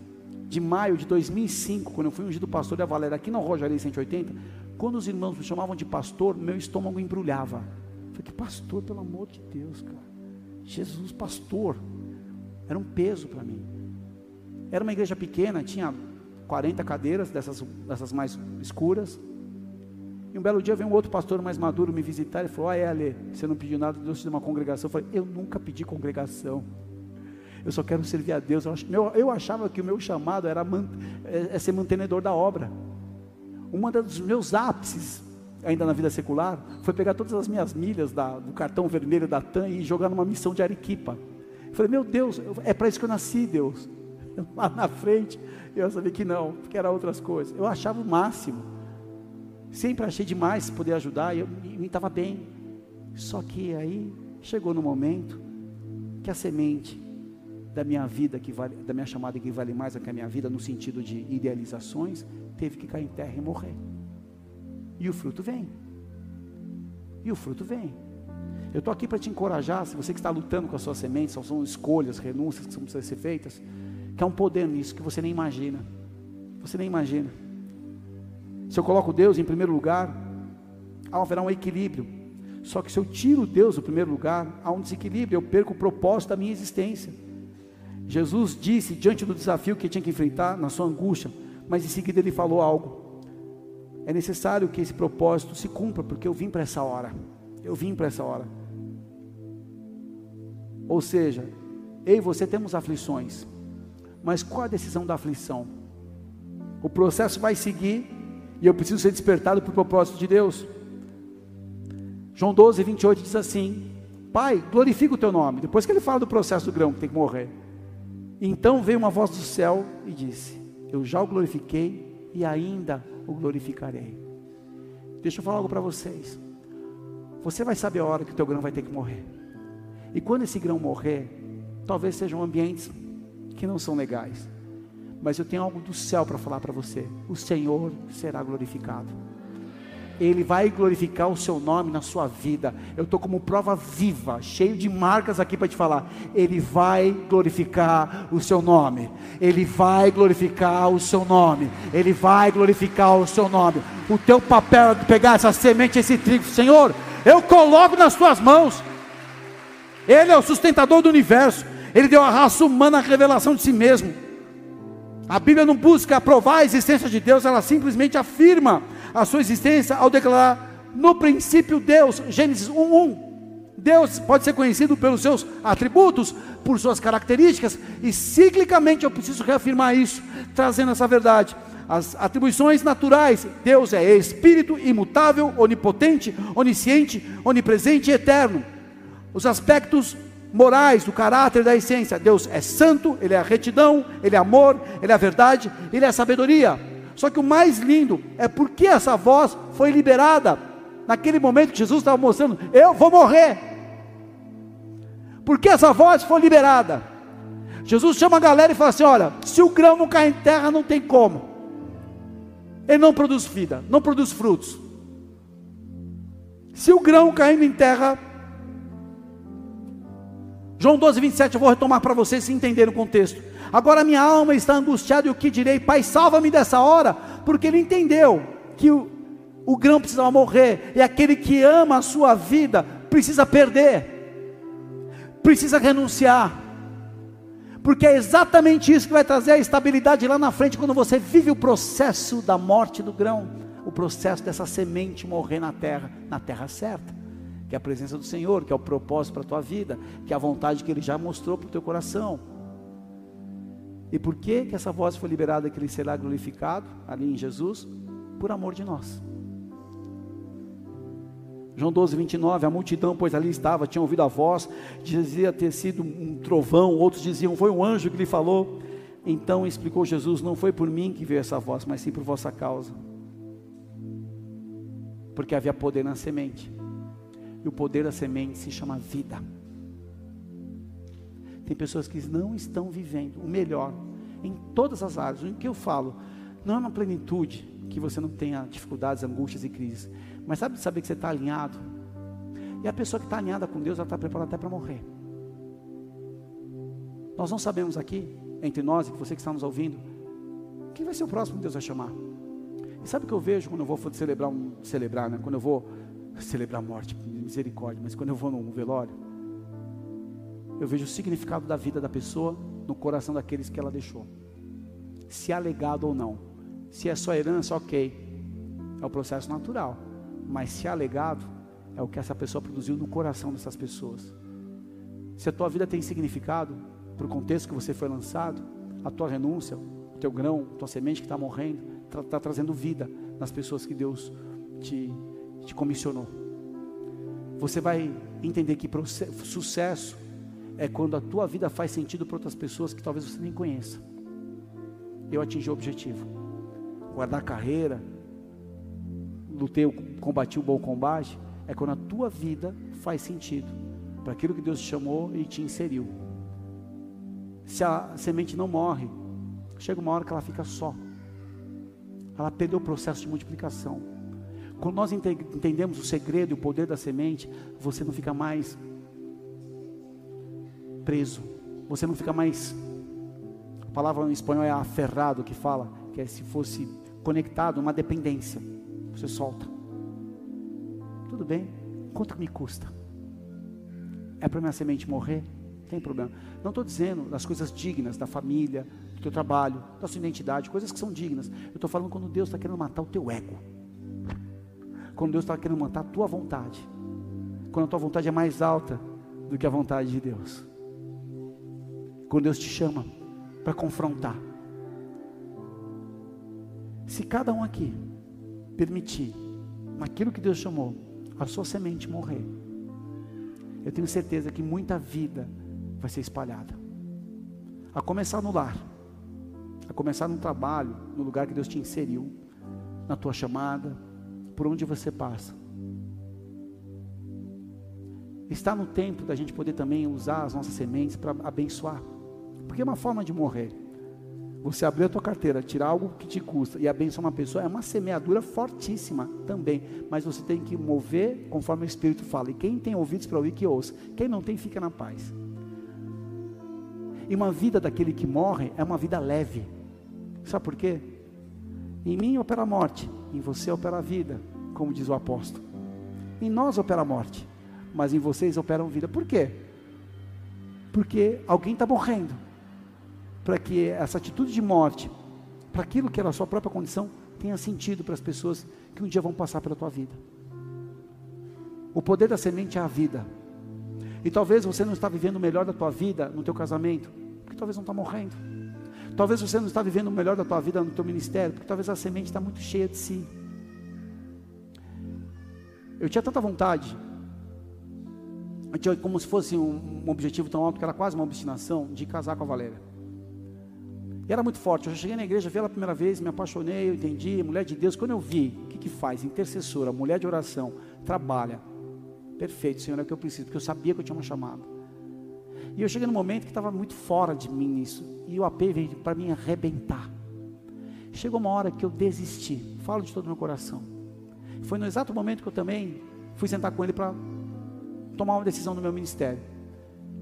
de maio de 2005, quando eu fui ungido pastor da Valéria aqui na Rojaria 180, quando os irmãos me chamavam de pastor, meu estômago embrulhava. Eu falei, que pastor, pelo amor de Deus, cara. Jesus, pastor. Era um peso para mim. Era uma igreja pequena, tinha 40 cadeiras, dessas, dessas mais escuras. E um belo dia veio um outro pastor mais maduro me visitar e falou: Ah, é, Ale, você não pediu nada, Deus te deu uma congregação. Eu falei: Eu nunca pedi congregação eu só quero servir a Deus. Eu achava que o meu chamado era é, é ser mantenedor da obra. Um dos meus ápices, ainda na vida secular, foi pegar todas as minhas milhas da, do cartão vermelho da TAM e jogar numa missão de Arequipa. Eu falei, meu Deus, é para isso que eu nasci, Deus. Lá na frente, eu sabia que não, que era outras coisas. Eu achava o máximo. Sempre achei demais poder ajudar e, eu, e me estava bem. Só que aí chegou no momento que a semente da minha vida que vale, da minha chamada que vale mais do que a minha vida no sentido de idealizações, teve que cair em terra e morrer. E o fruto vem. E o fruto vem. Eu estou aqui para te encorajar, se você que está lutando com as suas sementes, são escolhas, renúncias que precisam ser feitas, que há um poder nisso que você nem imagina. Você nem imagina. Se eu coloco Deus em primeiro lugar, haverá um equilíbrio. Só que se eu tiro Deus do primeiro lugar, há um desequilíbrio, eu perco o propósito da minha existência. Jesus disse diante do desafio que tinha que enfrentar na sua angústia, mas em seguida ele falou algo. É necessário que esse propósito se cumpra, porque eu vim para essa hora. Eu vim para essa hora. Ou seja, eu e você temos aflições, mas qual a decisão da aflição? O processo vai seguir e eu preciso ser despertado para o propósito de Deus. João 12, 28 diz assim: Pai, glorifica o teu nome. Depois que ele fala do processo do grão que tem que morrer. Então veio uma voz do céu e disse: Eu já o glorifiquei e ainda o glorificarei. Deixa eu falar algo para vocês. Você vai saber a hora que o teu grão vai ter que morrer. E quando esse grão morrer, talvez sejam ambientes que não são legais. Mas eu tenho algo do céu para falar para você. O Senhor será glorificado. Ele vai glorificar o seu nome na sua vida. Eu estou como prova viva, cheio de marcas aqui para te falar. Ele vai glorificar o seu nome. Ele vai glorificar o seu nome. Ele vai glorificar o seu nome. O teu papel é pegar essa semente, esse trigo, Senhor, eu coloco nas tuas mãos. Ele é o sustentador do universo. Ele deu à raça humana a revelação de si mesmo. A Bíblia não busca provar a existência de Deus, ela simplesmente afirma a sua existência ao declarar no princípio Deus, Gênesis 1:1. Deus pode ser conhecido pelos seus atributos, por suas características, e ciclicamente eu preciso reafirmar isso, trazendo essa verdade. As atribuições naturais, Deus é espírito imutável, onipotente, onisciente, onipresente e eterno. Os aspectos morais do caráter da essência, Deus é santo, ele é a retidão, ele é amor, ele é a verdade, ele é a sabedoria. Só que o mais lindo é porque essa voz foi liberada naquele momento que Jesus estava mostrando: eu vou morrer. Porque essa voz foi liberada. Jesus chama a galera e fala assim: olha, se o grão não cair em terra, não tem como. Ele não produz vida, não produz frutos. Se o grão caindo em terra, João 12, 27, eu vou retomar para vocês se entenderem o contexto. Agora minha alma está angustiada e o que direi? Pai, salva-me dessa hora, porque ele entendeu que o, o grão precisava morrer, e aquele que ama a sua vida precisa perder, precisa renunciar, porque é exatamente isso que vai trazer a estabilidade lá na frente, quando você vive o processo da morte do grão, o processo dessa semente morrer na terra, na terra certa, que é a presença do Senhor, que é o propósito para a tua vida, que é a vontade que Ele já mostrou para o teu coração. E por que, que essa voz foi liberada que ele será glorificado ali em Jesus? Por amor de nós. João 12, 29, a multidão, pois ali estava, tinha ouvido a voz, dizia ter sido um trovão, outros diziam, foi um anjo que lhe falou. Então explicou Jesus: Não foi por mim que veio essa voz, mas sim por vossa causa. Porque havia poder na semente, e o poder da semente se chama vida. Tem pessoas que não estão vivendo o melhor em todas as áreas. O que eu falo não é uma plenitude que você não tenha dificuldades, angústias e crises, mas sabe saber que você está alinhado. E a pessoa que está alinhada com Deus, ela está preparada até para morrer. Nós não sabemos aqui, entre nós e você que está nos ouvindo, quem vai ser o próximo que Deus vai chamar. E sabe o que eu vejo quando eu vou celebrar um celebrar, né? Quando eu vou celebrar a morte, misericórdia, mas quando eu vou num velório, eu vejo o significado da vida da pessoa no coração daqueles que ela deixou. Se há legado ou não. Se é só herança, ok. É o processo natural. Mas se há legado, é o que essa pessoa produziu no coração dessas pessoas. Se a tua vida tem significado, para o contexto que você foi lançado, a tua renúncia, o teu grão, a tua semente que está morrendo, está tá trazendo vida nas pessoas que Deus te, te comissionou. Você vai entender que sucesso é quando a tua vida faz sentido para outras pessoas que talvez você nem conheça. Eu atingi o objetivo. Guardar a carreira, lutei, combati o bom combate, é quando a tua vida faz sentido para aquilo que Deus te chamou e te inseriu. Se a semente não morre, chega uma hora que ela fica só. Ela perdeu o processo de multiplicação. Quando nós entendemos o segredo e o poder da semente, você não fica mais preso. Você não fica mais. A palavra em espanhol é aferrado que fala, que é se fosse conectado, uma dependência. Você solta. Tudo bem? Quanto me custa? É para minha semente morrer? Tem problema. Não estou dizendo das coisas dignas da família, do teu trabalho, da sua identidade, coisas que são dignas. Eu estou falando quando Deus está querendo matar o teu ego. Quando Deus está querendo matar a tua vontade. Quando a tua vontade é mais alta do que a vontade de Deus. Quando Deus te chama para confrontar. Se cada um aqui permitir, naquilo que Deus chamou, a sua semente morrer, eu tenho certeza que muita vida vai ser espalhada. A começar no lar, a começar no trabalho, no lugar que Deus te inseriu, na tua chamada, por onde você passa. Está no tempo da gente poder também usar as nossas sementes para abençoar. Porque é uma forma de morrer. Você abrir a tua carteira, tirar algo que te custa e abençoar uma pessoa é uma semeadura fortíssima também. Mas você tem que mover conforme o Espírito fala. E quem tem ouvidos para ouvir, que ouça. Quem não tem, fica na paz. E uma vida daquele que morre é uma vida leve. Sabe por quê? Em mim opera a morte, em você opera a vida, como diz o apóstolo. Em nós opera a morte, mas em vocês operam vida. Por quê? Porque alguém está morrendo. Para que essa atitude de morte, para aquilo que era a sua própria condição, tenha sentido para as pessoas que um dia vão passar pela tua vida. O poder da semente é a vida. E talvez você não está vivendo o melhor da tua vida no teu casamento, porque talvez não está morrendo. Talvez você não está vivendo o melhor da tua vida no teu ministério, porque talvez a semente está muito cheia de si. Eu tinha tanta vontade, eu tinha como se fosse um, um objetivo tão alto que era quase uma obstinação de casar com a Valéria. E era muito forte. Eu já cheguei na igreja, vi ela a primeira vez, me apaixonei, eu entendi, mulher de Deus. Quando eu vi, o que, que faz? Intercessora, mulher de oração, trabalha, Perfeito, Senhor, é o que eu preciso, porque eu sabia que eu tinha uma chamada. E eu cheguei no momento que estava muito fora de mim isso. E o AP veio para mim arrebentar. Chegou uma hora que eu desisti. Falo de todo o meu coração. Foi no exato momento que eu também fui sentar com ele para tomar uma decisão no meu ministério.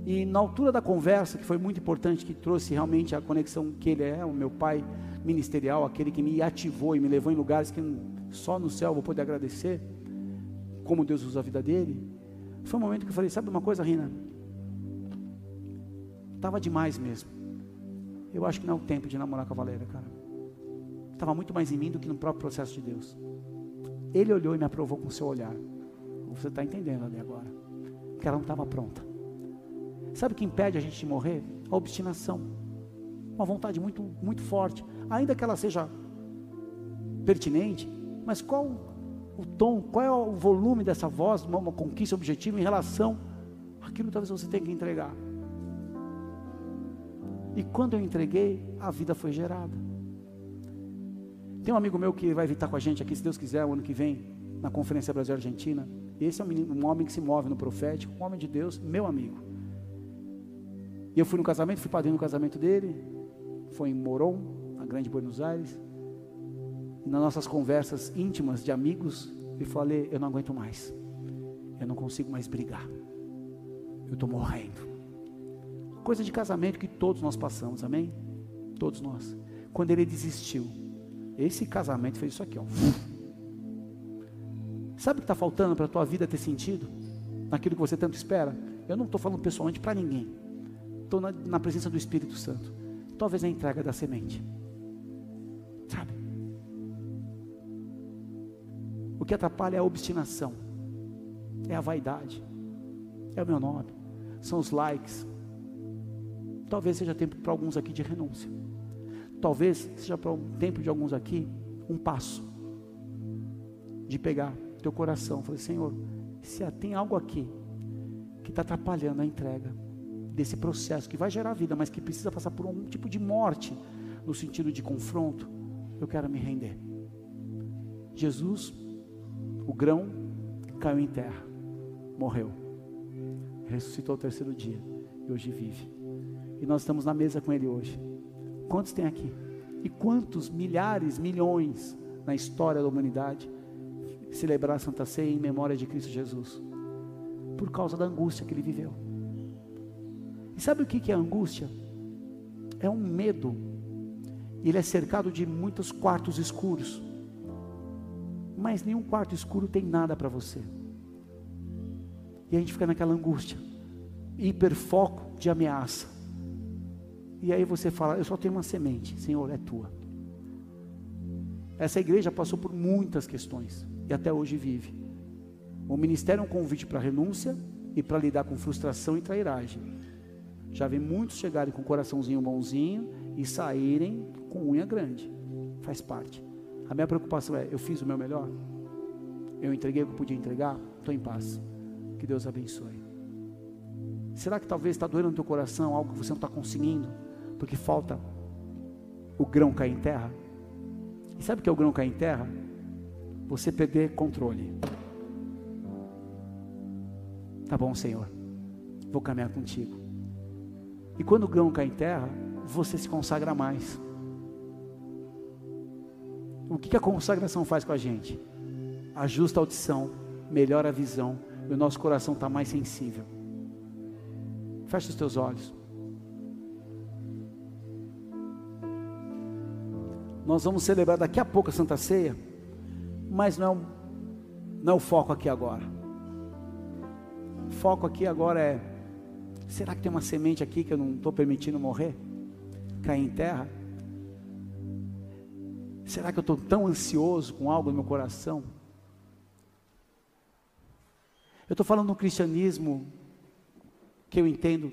E na altura da conversa, que foi muito importante, que trouxe realmente a conexão que ele é, o meu pai ministerial, aquele que me ativou e me levou em lugares que só no céu vou poder agradecer como Deus usa a vida dele, foi um momento que eu falei: sabe uma coisa, Rina? Estava demais mesmo. Eu acho que não é o tempo de namorar com a Valéria, cara. Estava muito mais em mim do que no próprio processo de Deus. Ele olhou e me aprovou com o seu olhar. Você está entendendo ali agora. Que ela não estava pronta. Sabe o que impede a gente de morrer? A obstinação. Uma vontade muito, muito forte. Ainda que ela seja pertinente, mas qual o tom, qual é o volume dessa voz, uma, uma conquista objetiva em relação àquilo que talvez você tenha que entregar. E quando eu entreguei, a vida foi gerada. Tem um amigo meu que vai visitar com a gente aqui, se Deus quiser, o ano que vem, na Conferência Brasil-Argentina. Esse é um, menino, um homem que se move no profético, um homem de Deus, meu amigo. E eu fui no casamento, fui padrinho no casamento dele, foi em Moron, na Grande Buenos Aires nas nossas conversas íntimas de amigos, e falei: Eu não aguento mais, eu não consigo mais brigar, eu estou morrendo. Coisa de casamento que todos nós passamos, amém? Todos nós. Quando ele desistiu, esse casamento fez isso aqui, ó. Sabe o que está faltando para a tua vida ter sentido? Naquilo que você tanto espera? Eu não estou falando pessoalmente para ninguém. Estou na, na presença do Espírito Santo. Talvez a entrega da semente. Sabe? O que atrapalha é a obstinação, é a vaidade, é o meu nome, são os likes. Talvez seja tempo para alguns aqui de renúncia. Talvez seja para o tempo de alguns aqui um passo de pegar teu coração. Falei, Senhor, se tem algo aqui que está atrapalhando a entrega desse processo que vai gerar vida, mas que precisa passar por um tipo de morte no sentido de confronto, eu quero me render. Jesus o grão caiu em terra, morreu, ressuscitou ao terceiro dia e hoje vive. E nós estamos na mesa com Ele hoje. Quantos tem aqui? E quantos milhares, milhões na história da humanidade celebrar a Santa Ceia em memória de Cristo Jesus? Por causa da angústia que ele viveu. E sabe o que é angústia? É um medo. Ele é cercado de muitos quartos escuros mas nenhum quarto escuro tem nada para você. E a gente fica naquela angústia, hiperfoco de ameaça. E aí você fala: Eu só tenho uma semente, Senhor, é tua. Essa igreja passou por muitas questões e até hoje vive. O ministério é um convite para renúncia e para lidar com frustração e trairagem. Já vi muitos chegarem com o coraçãozinho bonzinho e saírem com unha grande. Faz parte. A minha preocupação é: eu fiz o meu melhor? Eu entreguei o que podia entregar? Estou em paz. Que Deus abençoe. Será que talvez está doendo no teu coração algo que você não está conseguindo? Porque falta o grão cair em terra? E sabe o que é o grão cair em terra? Você perder controle. Tá bom, Senhor, vou caminhar contigo. E quando o grão cai em terra, você se consagra mais. O que a consagração faz com a gente? Ajusta a audição, melhora a visão, e o nosso coração está mais sensível. Feche os teus olhos. Nós vamos celebrar daqui a pouco a Santa Ceia, mas não é não é o foco aqui agora. O foco aqui agora é: será que tem uma semente aqui que eu não estou permitindo morrer? Cair em terra? Será que eu estou tão ansioso com algo no meu coração? Eu estou falando do cristianismo que eu entendo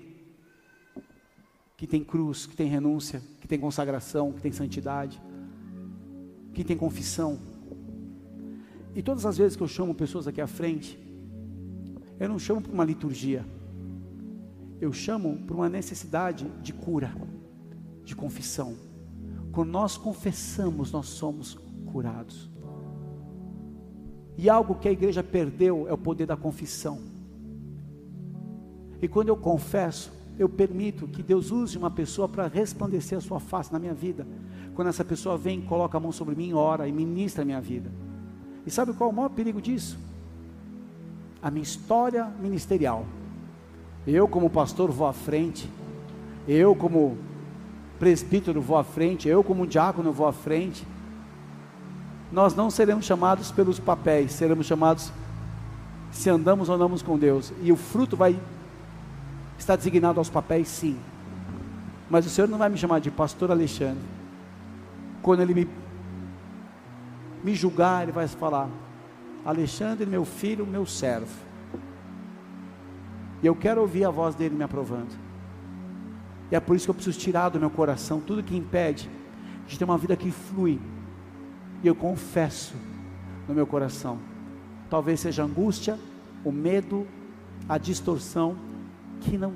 que tem cruz, que tem renúncia, que tem consagração, que tem santidade, que tem confissão. E todas as vezes que eu chamo pessoas aqui à frente, eu não chamo por uma liturgia, eu chamo por uma necessidade de cura, de confissão. Quando nós confessamos, nós somos curados. E algo que a igreja perdeu é o poder da confissão. E quando eu confesso, eu permito que Deus use uma pessoa para resplandecer a sua face na minha vida. Quando essa pessoa vem, coloca a mão sobre mim, ora e ministra a minha vida. E sabe qual é o maior perigo disso? A minha história ministerial. Eu, como pastor, vou à frente. Eu, como presbítero, vou à frente, eu, como diácono, vou à frente. Nós não seremos chamados pelos papéis, seremos chamados se andamos ou andamos com Deus. E o fruto vai estar designado aos papéis, sim. Mas o Senhor não vai me chamar de pastor Alexandre. Quando Ele me, me julgar, Ele vai falar: Alexandre, meu filho, meu servo. E eu quero ouvir a voz dele me aprovando. E é por isso que eu preciso tirar do meu coração tudo que impede de ter uma vida que flui. E eu confesso no meu coração. Talvez seja a angústia, o medo, a distorção que não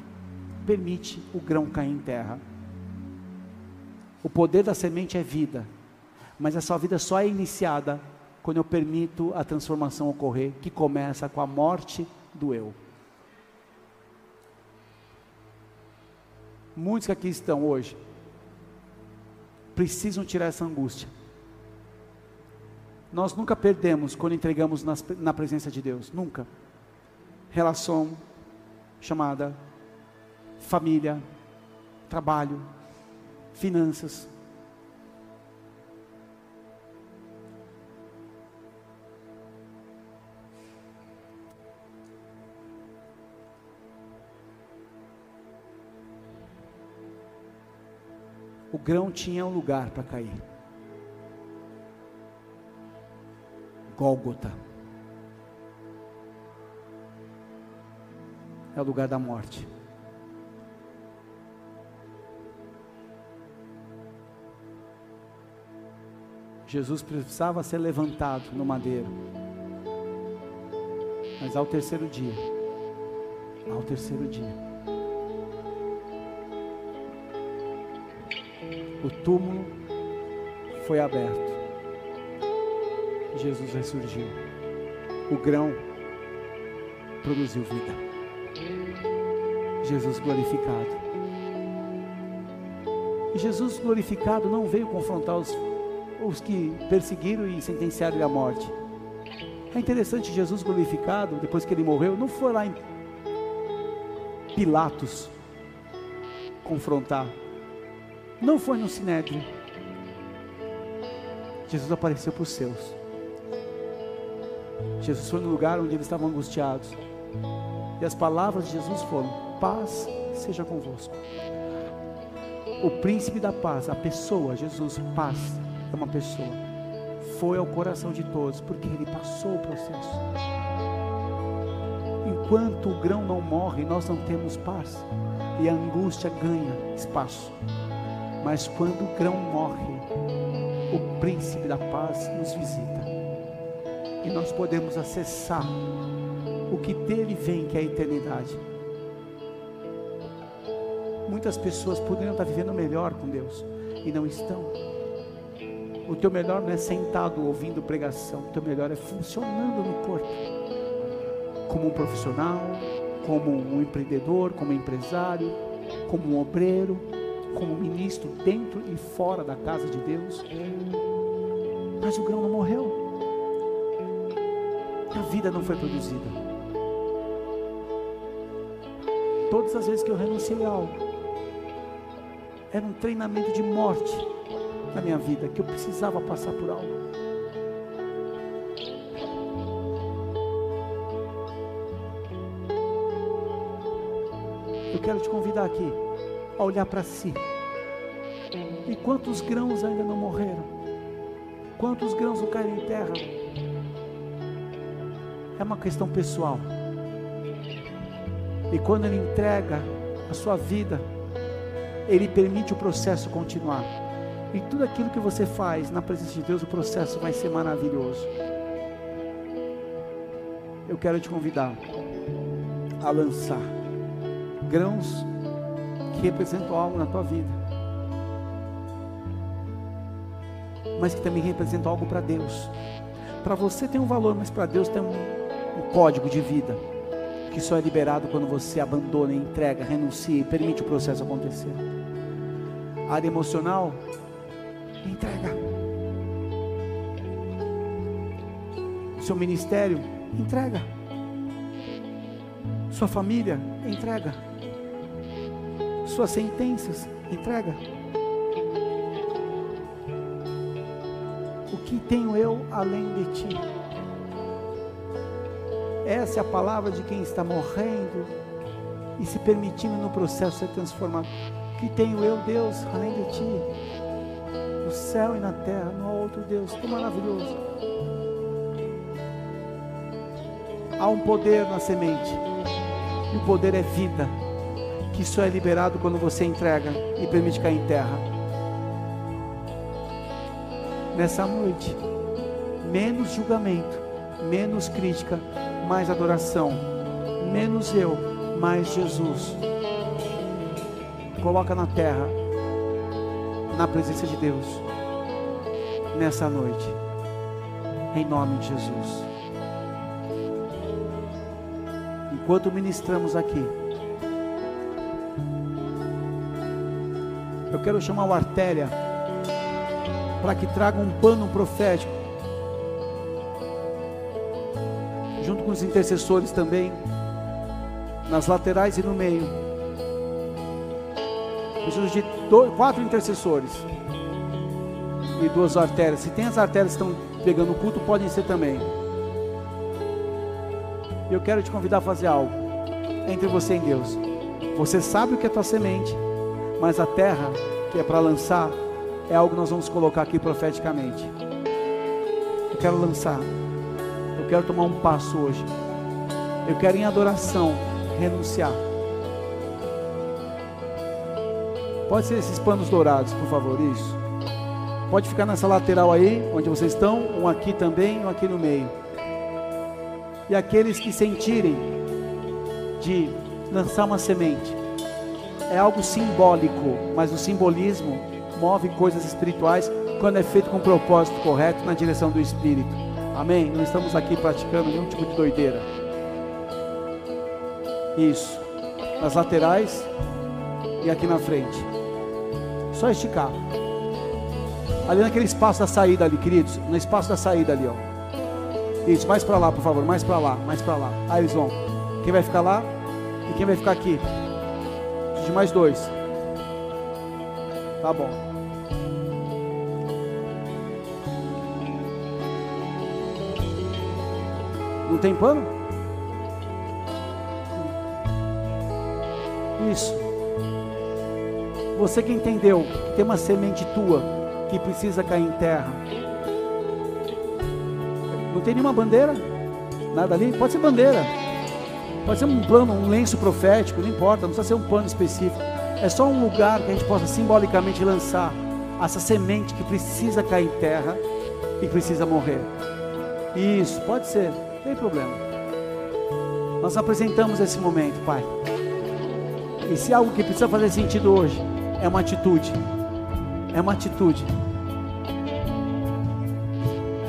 permite o grão cair em terra. O poder da semente é vida, mas essa vida só é iniciada quando eu permito a transformação ocorrer, que começa com a morte do eu. Muitos que aqui estão hoje precisam tirar essa angústia. Nós nunca perdemos quando entregamos nas, na presença de Deus, nunca. Relação chamada família, trabalho, finanças, o grão tinha um lugar para cair. Gólgota. É o lugar da morte. Jesus precisava ser levantado no madeiro. Mas ao terceiro dia, ao terceiro dia, o túmulo foi aberto. Jesus ressurgiu. O grão produziu vida. Jesus glorificado. E Jesus glorificado não veio confrontar os, os que perseguiram e sentenciaram ele à morte. É interessante, Jesus glorificado, depois que ele morreu, não foi lá em Pilatos confrontar não foi no Sinédrio. Jesus apareceu para os seus. Jesus foi no lugar onde eles estavam angustiados. E as palavras de Jesus foram: paz seja convosco. O príncipe da paz, a pessoa, Jesus, paz, é uma pessoa, foi ao coração de todos, porque ele passou o processo. Enquanto o grão não morre, nós não temos paz, e a angústia ganha espaço. Mas quando o grão morre, o príncipe da paz nos visita. E nós podemos acessar o que dele vem, que é a eternidade. Muitas pessoas poderiam estar vivendo melhor com Deus e não estão. O teu melhor não é sentado ouvindo pregação, o teu melhor é funcionando no corpo, como um profissional, como um empreendedor, como empresário, como um obreiro, como ministro dentro e fora da casa de Deus. Mas o grão não morreu. A vida não foi produzida. Todas as vezes que eu renunciei a algo, era um treinamento de morte na minha vida, que eu precisava passar por algo. Eu quero te convidar aqui a olhar para si. E quantos grãos ainda não morreram? Quantos grãos não caíram em terra? É uma questão pessoal. E quando ele entrega a sua vida, ele permite o processo continuar. E tudo aquilo que você faz na presença de Deus, o processo vai ser maravilhoso. Eu quero te convidar a lançar grãos que representam algo na tua vida, mas que também representam algo para Deus. Para você tem um valor, mas para Deus tem um, um código de vida que só é liberado quando você abandona, entrega, renuncia e permite o processo acontecer. A área emocional, entrega. Seu ministério, entrega. Sua família, entrega. Suas sentenças, entrega. O que tenho eu além de ti? Essa é a palavra de quem está morrendo e se permitindo no processo ser transformado. O que tenho eu, Deus, além de ti? No céu e na terra, não há outro Deus. Que maravilhoso. Há um poder na semente. E o poder é vida. Que só é liberado quando você entrega e permite cair em terra. Nessa noite, menos julgamento, menos crítica, mais adoração. Menos eu, mais Jesus. Coloca na terra, na presença de Deus, nessa noite, em nome de Jesus. Enquanto ministramos aqui, eu quero chamar o artéria para que traga um pano profético junto com os intercessores também, nas laterais e no meio. Preciso de dois, quatro intercessores e duas artérias. Se tem as artérias que estão pegando o culto, podem ser também. Eu quero te convidar a fazer algo entre você e Deus. Você sabe o que é tua semente, mas a terra que é para lançar é algo que nós vamos colocar aqui profeticamente. Eu quero lançar. Eu quero tomar um passo hoje. Eu quero em adoração renunciar. Pode ser esses panos dourados, por favor, isso. Pode ficar nessa lateral aí, onde vocês estão, um aqui também, um aqui no meio. E aqueles que sentirem de lançar uma semente, é algo simbólico, mas o simbolismo move coisas espirituais quando é feito com propósito correto na direção do Espírito. Amém? Não estamos aqui praticando nenhum tipo de doideira. Isso. Nas laterais e aqui na frente. Só esticar. Ali naquele espaço da saída ali, queridos. No espaço da saída ali, ó. Isso, mais para lá, por favor. Mais para lá, mais para lá. Aí eles vão. Quem vai ficar lá? E quem vai ficar aqui? De mais dois. Tá bom. Não tem pano? Isso. Você que entendeu que tem uma semente tua que precisa cair em terra. Não tem nenhuma bandeira? Nada ali? Pode ser bandeira. Pode ser um plano, um lenço profético, não importa, não precisa ser um pano específico. É só um lugar que a gente possa simbolicamente lançar essa semente que precisa cair em terra e precisa morrer. Isso, pode ser tem problema. Nós apresentamos esse momento, Pai. E se algo que precisa fazer sentido hoje é uma atitude, é uma atitude.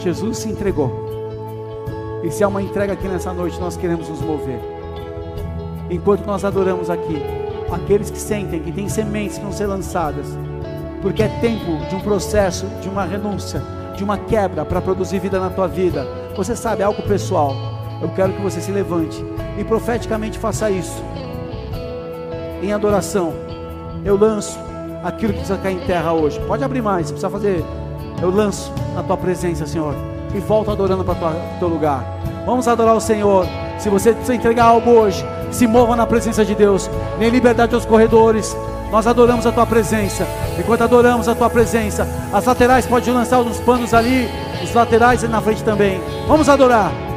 Jesus se entregou. E se há uma entrega aqui nessa noite, nós queremos nos mover. Enquanto nós adoramos aqui, aqueles que sentem que tem sementes que vão ser lançadas, porque é tempo de um processo, de uma renúncia, de uma quebra para produzir vida na tua vida. Você sabe, é algo pessoal. Eu quero que você se levante e profeticamente faça isso. Em adoração, eu lanço aquilo que precisa cair em terra hoje. Pode abrir mais, precisa fazer. Eu lanço na tua presença, Senhor, e volto adorando para o teu lugar. Vamos adorar o Senhor. Se você precisa entregar algo hoje, se mova na presença de Deus. Nem liberdade aos corredores. Nós adoramos a tua presença. Enquanto adoramos a tua presença, as laterais podem lançar uns panos ali, os laterais e na frente também. Vamos adorar.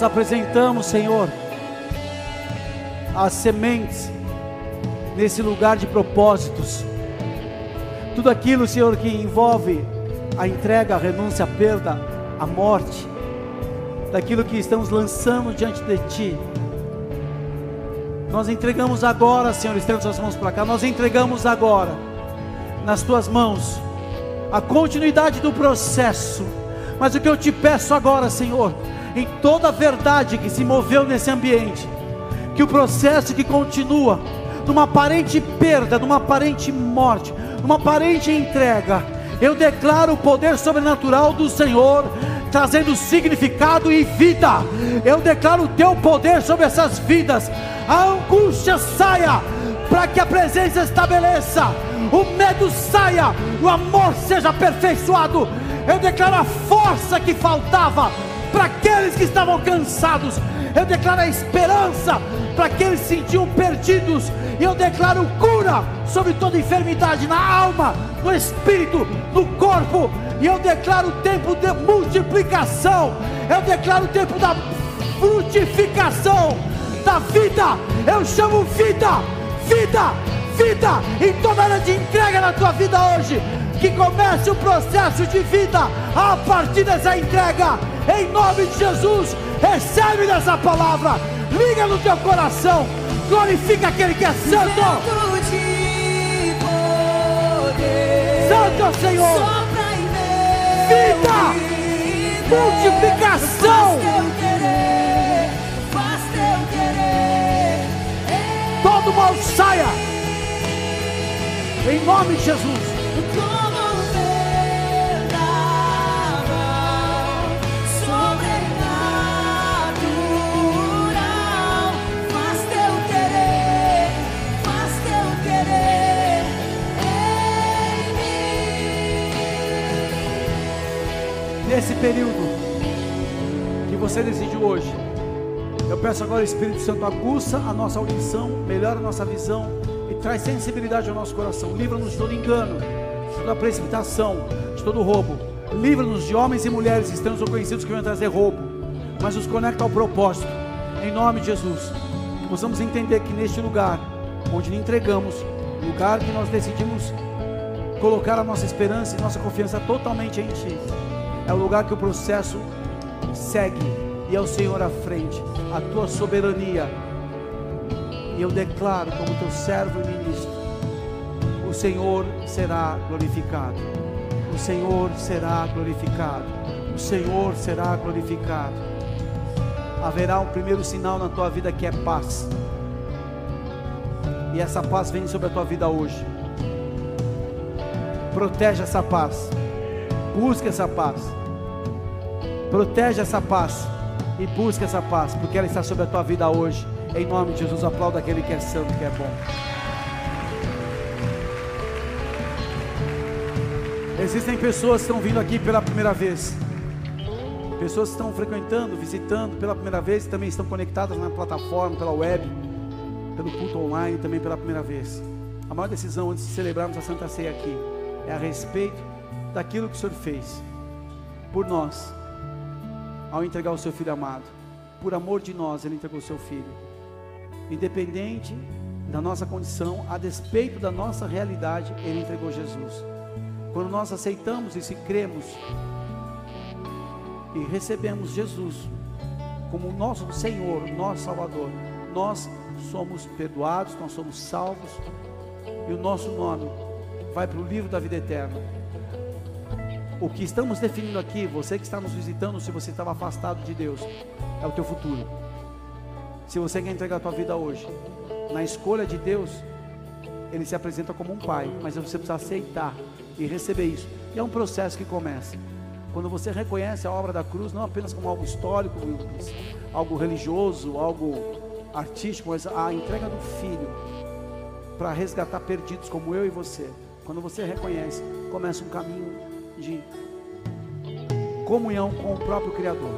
Nós apresentamos, Senhor, as sementes nesse lugar de propósitos. Tudo aquilo, Senhor, que envolve a entrega, a renúncia, a perda, a morte. daquilo que estamos lançando diante de Ti. Nós entregamos agora, Senhor, estendo suas mãos para cá, nós entregamos agora nas tuas mãos a continuidade do processo. Mas o que eu te peço agora, Senhor, em toda a verdade que se moveu nesse ambiente, que o processo que continua, numa aparente perda, numa aparente morte, numa aparente entrega, eu declaro o poder sobrenatural do Senhor, trazendo significado e vida. Eu declaro o teu poder sobre essas vidas. A angústia saia, para que a presença estabeleça, o medo saia, o amor seja aperfeiçoado. Eu declaro a força que faltava para aqueles que estavam cansados. Eu declaro a esperança para aqueles que se sentiam perdidos. Eu declaro cura sobre toda enfermidade na alma, no espírito, no corpo. E eu declaro o tempo de multiplicação. Eu declaro o tempo da frutificação da vida. Eu chamo vida, vida, vida em toda área de entrega na tua vida hoje. Que comece o processo de vida a partir dessa entrega. Em nome de Jesus, recebe dessa palavra. Liga no teu coração. Glorifica aquele que é santo. Santo Senhor. Vida. Multiplicação. Todo mal saia. Em nome de Jesus. Período que você decidiu hoje, eu peço agora, Espírito Santo, aguça a nossa audição, melhora a nossa visão e traz sensibilidade ao nosso coração. Livra-nos de todo engano, de toda precipitação, de todo roubo. Livra-nos de homens e mulheres estranhos ou conhecidos que vão trazer roubo, mas nos conecta ao propósito. Em nome de Jesus, que possamos entender que neste lugar, onde entregamos, lugar que nós decidimos colocar a nossa esperança e nossa confiança totalmente em Ti é o lugar que o processo segue e é o Senhor à frente, a tua soberania. E eu declaro, como teu servo e ministro, o Senhor será glorificado. O Senhor será glorificado. O Senhor será glorificado. Haverá um primeiro sinal na tua vida que é paz. E essa paz vem sobre a tua vida hoje. Protege essa paz. Busque essa paz. Protege essa paz e busca essa paz, porque ela está sobre a tua vida hoje. Em nome de Jesus, aplauda aquele que é santo, que é bom. Existem pessoas que estão vindo aqui pela primeira vez. Pessoas que estão frequentando, visitando pela primeira vez também estão conectadas na plataforma, pela web, pelo culto online também pela primeira vez. A maior decisão antes de celebrarmos a Santa Ceia aqui é a respeito daquilo que o Senhor fez por nós ao entregar o seu filho amado. Por amor de nós, ele entregou o seu filho. Independente da nossa condição, a despeito da nossa realidade, ele entregou Jesus. Quando nós aceitamos isso e cremos e recebemos Jesus como nosso Senhor, nosso Salvador, nós somos perdoados, nós somos salvos e o nosso nome vai para o livro da vida eterna. O que estamos definindo aqui, você que está nos visitando, se você estava afastado de Deus, é o teu futuro. Se você quer entregar a tua vida hoje, na escolha de Deus, Ele se apresenta como um pai, mas você precisa aceitar e receber isso. E é um processo que começa. Quando você reconhece a obra da cruz, não apenas como algo histórico, algo religioso, algo artístico, mas a entrega do Filho para resgatar perdidos como eu e você. Quando você reconhece, começa um caminho de comunhão com o próprio Criador.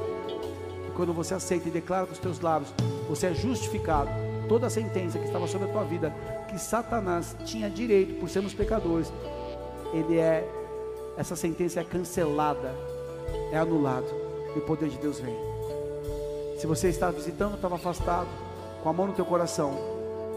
E quando você aceita e declara com os teus lábios, você é justificado. Toda a sentença que estava sobre a tua vida, que Satanás tinha direito por sermos pecadores, ele é essa sentença é cancelada, é anulado e o poder de Deus vem. Se você está visitando, estava afastado, com a mão no teu coração,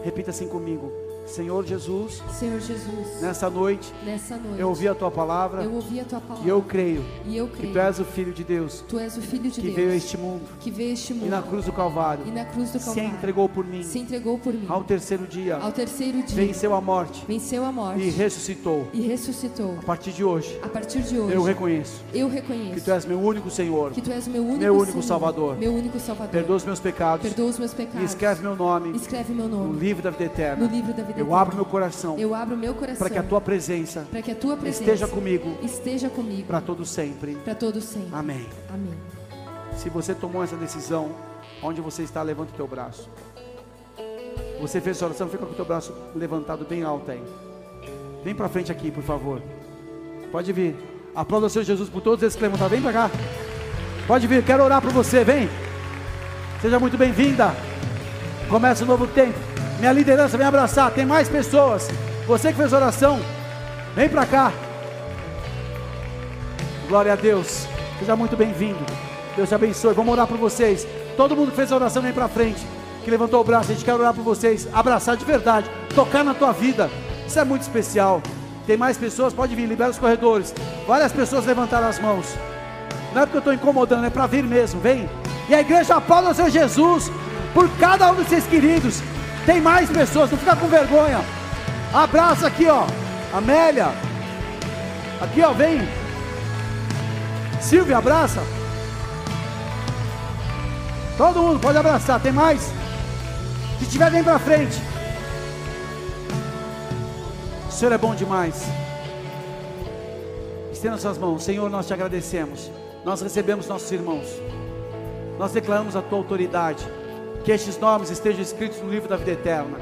repita assim comigo: Senhor Jesus, Senhor Jesus, nessa noite nessa noite eu ouvi a tua palavra eu ouvi a tua palavra e eu creio e eu que creio tu és o Filho de Deus Tu és o Filho de que Deus veio a este mundo que veio este mundo e na cruz do Calvário e na cruz do se Calvário entregou por mim. se entregou por mim Ao terceiro dia ao terceiro dia venceu a morte venceu a morte e ressuscitou. e ressuscitou A partir de hoje a partir de hoje eu reconheço eu que reconheço tu és meu único Senhor. que tu és meu único, meu único Senhor, Salvador. meu único Salvador Perdoa os meus pecados perdoa os meus e pecados escreve meu nome escreve meu no nome livro da vida no eterna. livro da vida Eu abro meu coração eu abro meu coração para que a tua presença para que a tua presença esteja comigo esteja comigo para todo sempre. para todo sempre Amém. amém Se você tomou essa decisão, onde você está, levanta o teu braço. Você fez essa oração, fica com o teu braço levantado bem alto aí. Vem para frente aqui, por favor. Pode vir. Aplauda o Senhor Jesus por todos esses que levantaram. Vem para cá. Pode vir, quero orar por você. Vem. Seja muito bem-vinda. Começa um novo tempo. Minha liderança vem abraçar. Tem mais pessoas. Você que fez oração, vem para cá. Glória a Deus. Seja muito bem-vindo. Deus te abençoe. Vamos orar por vocês. Todo mundo que fez oração vem para frente. Que levantou o braço, a gente quer orar por vocês. Abraçar de verdade. Tocar na tua vida. Isso é muito especial. Tem mais pessoas? Pode vir, libera os corredores. Várias pessoas levantaram as mãos. Não é porque eu estou incomodando, é para vir mesmo. Vem. E a igreja aplauda o Senhor Jesus por cada um dos seus queridos. Tem mais pessoas, não fica com vergonha. Abraça aqui, ó. Amélia. Aqui, ó, vem. Silvia, abraça. Todo mundo pode abraçar. Tem mais? Se tiver, vem para frente. O Senhor é bom demais. Estenda suas mãos. Senhor, nós te agradecemos. Nós recebemos nossos irmãos. Nós declaramos a tua autoridade. Que estes nomes estejam escritos no livro da vida eterna.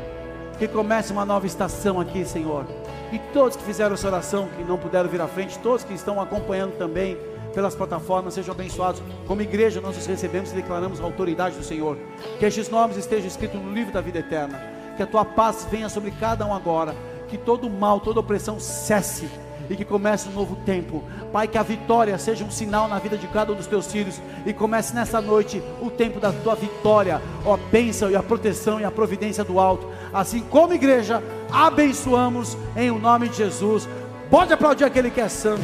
Que comece uma nova estação aqui, Senhor. E todos que fizeram essa oração, que não puderam vir à frente, todos que estão acompanhando também pelas plataformas, sejam abençoados. Como igreja, nós os recebemos e declaramos a autoridade do Senhor. Que estes nomes estejam escritos no livro da vida eterna. Que a tua paz venha sobre cada um agora. Que todo mal, toda opressão cesse e que comece um novo tempo. Pai, que a vitória seja um sinal na vida de cada um dos teus filhos e comece nessa noite o tempo da tua vitória, ó, a bênção e a proteção e a providência do alto. Assim como igreja, abençoamos em o nome de Jesus. Pode aplaudir aquele que é santo.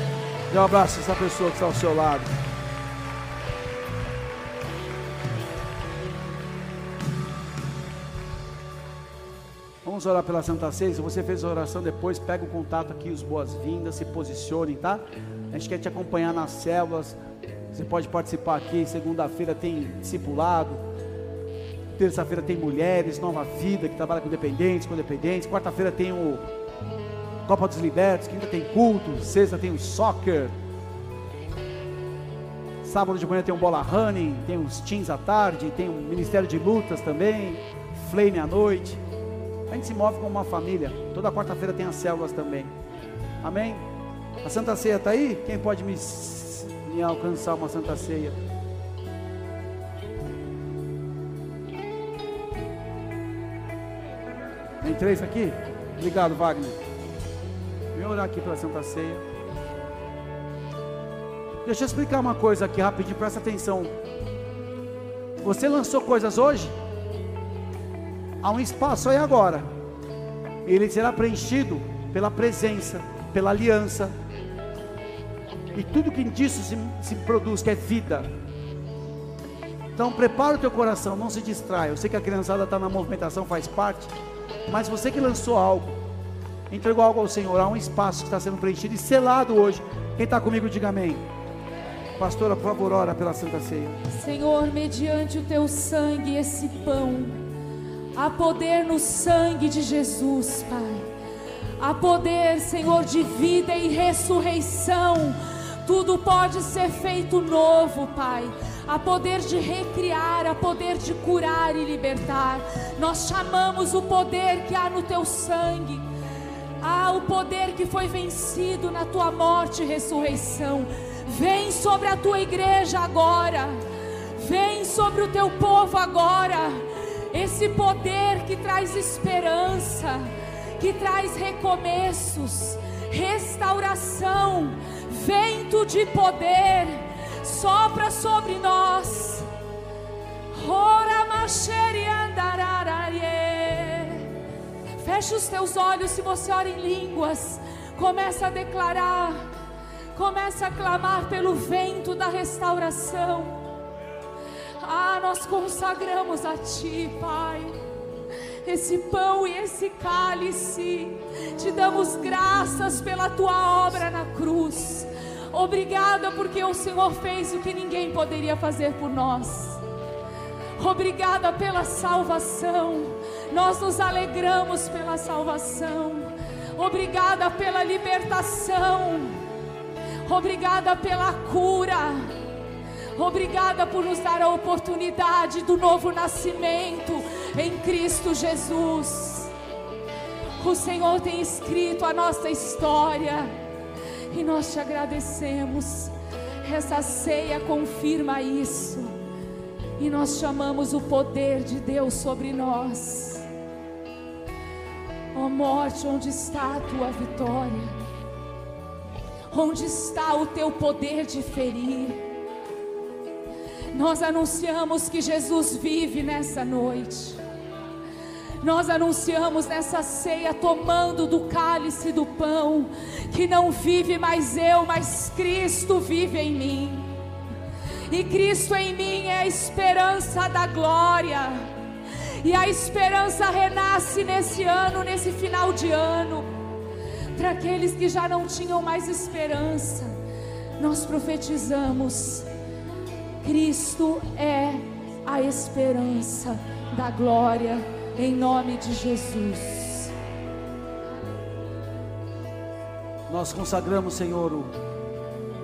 Dê um abraço a essa pessoa que está ao seu lado. Vamos orar pela Santa Ceia. Se você fez a oração depois, pega o contato aqui, os boas-vindas, se posicionem, tá? A gente quer te acompanhar nas células. Você pode participar aqui. Segunda-feira tem discipulado. Terça-feira tem mulheres, nova vida, que trabalha com dependentes, com dependentes. Quarta-feira tem o Copa dos Libertos. Quinta tem culto. Sexta tem o soccer. Sábado de manhã tem um bola running. Tem os teens à tarde. Tem um ministério de lutas também. Flame à noite. A gente se move como uma família. Toda quarta-feira tem as células também. Amém? A Santa Ceia está aí? Quem pode me, me alcançar uma Santa Ceia? Tem três aqui? Obrigado, Wagner. Vem orar aqui pela Santa Ceia. Deixa eu explicar uma coisa aqui rapidinho, presta atenção. Você lançou coisas hoje? Há um espaço aí agora. Ele será preenchido pela presença, pela aliança. E tudo que disso se, se produz, que é vida. Então prepara o teu coração, não se distraia. Eu sei que a criançada está na movimentação, faz parte. Mas você que lançou algo, entregou algo ao Senhor, há um espaço que está sendo preenchido e selado hoje. Quem está comigo, diga amém. Pastora, por favor, ora pela Santa Ceia. Senhor, mediante o teu sangue, esse pão, há poder no sangue de Jesus, Pai. Há poder, Senhor, de vida e ressurreição. Tudo pode ser feito novo, Pai. Há poder de recriar, há poder de curar e libertar. Nós chamamos o poder que há no teu sangue. Há o poder que foi vencido na tua morte e ressurreição. Vem sobre a tua igreja agora. Vem sobre o teu povo agora. Esse poder que traz esperança, que traz recomeços, restauração, vento de poder, sopra sobre nós. Feche os teus olhos se você ora em línguas. Começa a declarar. Começa a clamar pelo vento da restauração. Ah, nós consagramos a Ti, Pai. Esse pão e esse cálice, te damos graças pela tua obra na cruz. Obrigada porque o Senhor fez o que ninguém poderia fazer por nós. Obrigada pela salvação. Nós nos alegramos pela salvação. Obrigada pela libertação. Obrigada pela cura. Obrigada por nos dar a oportunidade do novo nascimento em Cristo Jesus. O Senhor tem escrito a nossa história e nós te agradecemos. Essa ceia confirma isso. E nós chamamos o poder de Deus sobre nós. Ó oh morte, onde está a tua vitória? Onde está o teu poder de ferir? Nós anunciamos que Jesus vive nessa noite. Nós anunciamos nessa ceia, tomando do cálice do pão, que não vive mais eu, mas Cristo vive em mim. E Cristo em mim é a esperança da glória. E a esperança renasce nesse ano, nesse final de ano. Para aqueles que já não tinham mais esperança, nós profetizamos: Cristo é a esperança da glória em nome de Jesus. Nós consagramos, Senhor, o,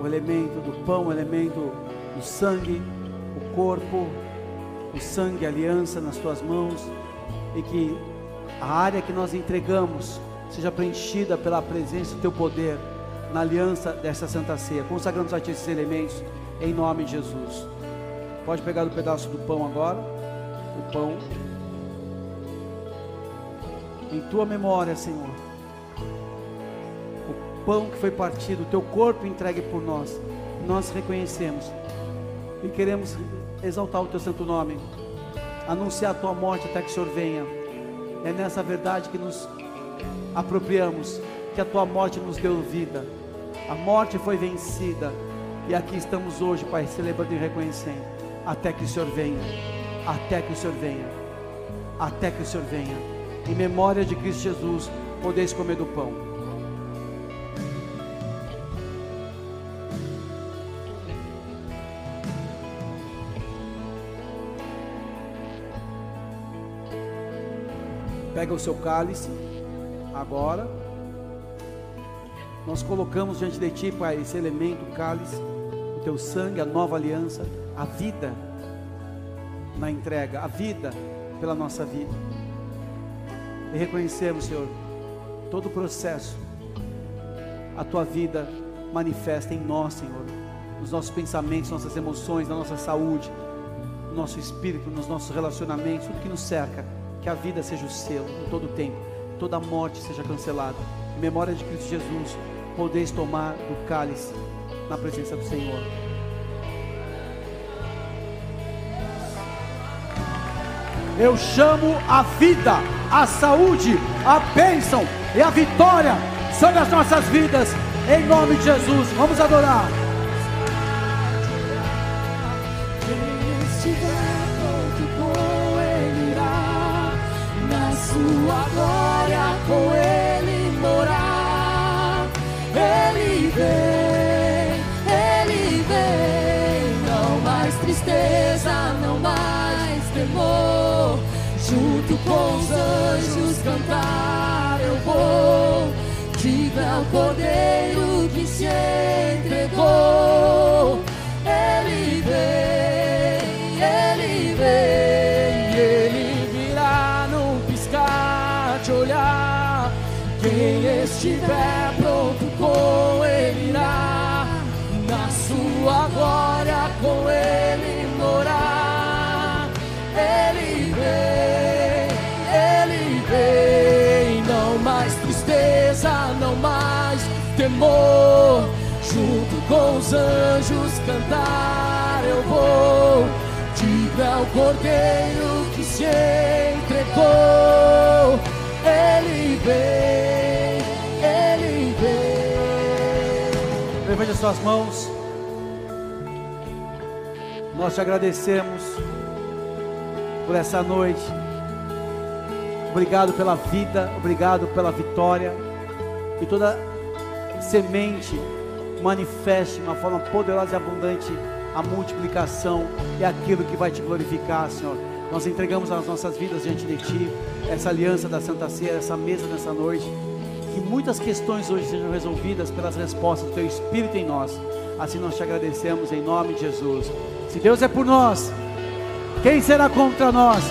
o elemento do pão, o elemento do sangue, o corpo, o sangue, a aliança nas tuas mãos, e que a área que nós entregamos seja preenchida pela presença do teu poder na aliança dessa santa ceia. Consagramos a ti esses elementos em nome de Jesus. Pode pegar o pedaço do pão agora, o pão em tua memória, Senhor. O pão que foi partido, o teu corpo entregue por nós, nós reconhecemos e queremos exaltar o teu santo nome, anunciar a tua morte até que o Senhor venha. É nessa verdade que nos apropriamos, que a tua morte nos deu vida, a morte foi vencida, e aqui estamos hoje, Pai, celebrando e reconhecendo, até que o Senhor venha, até que o Senhor venha, até que o Senhor venha em memória de Cristo Jesus, podeis comer do pão. Pega o seu cálice, agora. Nós colocamos diante de ti, Pai, esse elemento, cálice, o teu sangue, a nova aliança, a vida na entrega, a vida pela nossa vida e reconhecemos, Senhor, todo o processo, a tua vida manifesta em nós, Senhor, nos nossos pensamentos, nossas emoções, na nossa saúde, no nosso espírito, nos nossos relacionamentos, tudo que nos cerca, que a vida seja o seu em todo o tempo, toda a morte seja cancelada. Em memória de Cristo Jesus, podeis tomar do cálice na presença do Senhor. Eu chamo a vida, a saúde, a bênção e a vitória sobre as nossas vidas, em nome de Jesus. Vamos adorar. Sua glória com Ele morar, com os anjos cantar eu vou. Diga o cordeiro que se entregou. Ele vem, ele vem, ele virá num piscar de olhar. Quem estiver pronto com ele irá, na sua glória com ele temor. Junto com os anjos cantar eu vou. Diga ao cordeiro que se entregou. Ele vem, Ele vem. Levante as suas mãos. Nós te agradecemos por essa noite. Obrigado pela vida, obrigado pela vitória. E toda semente manifeste de uma forma poderosa e abundante a multiplicação e aquilo que vai te glorificar, Senhor. Nós entregamos as nossas vidas diante de Ti, essa aliança da Santa Ceia, essa mesa nessa noite. Que muitas questões hoje sejam resolvidas pelas respostas do Teu Espírito em nós. Assim nós te agradecemos em nome de Jesus. Se Deus é por nós, quem será contra nós?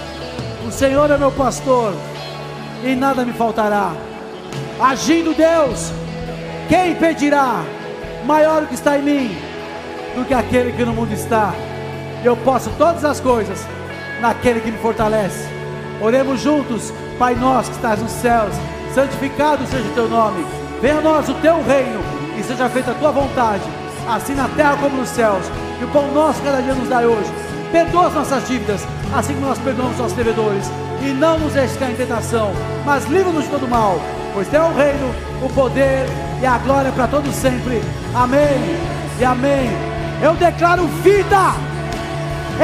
O Senhor é meu pastor e nada me faltará. Agindo Deus, quem impedirá? Maior o que está em mim do que aquele que no mundo está. Eu posso todas as coisas naquele que me fortalece. Oremos juntos, Pai nosso que estás nos céus, santificado seja o teu nome. Venha a nós o teu reino e seja feita a tua vontade, assim na terra como nos céus. E o pão nosso cada dia nos dá hoje. Perdoa as nossas dívidas, assim como nós perdoamos os nossos devedores. E não nos deixes cair em tentação, mas livra-nos de todo mal, pois teu é o reino, o poder e a glória para todos sempre. Amém e amém. Eu declaro vida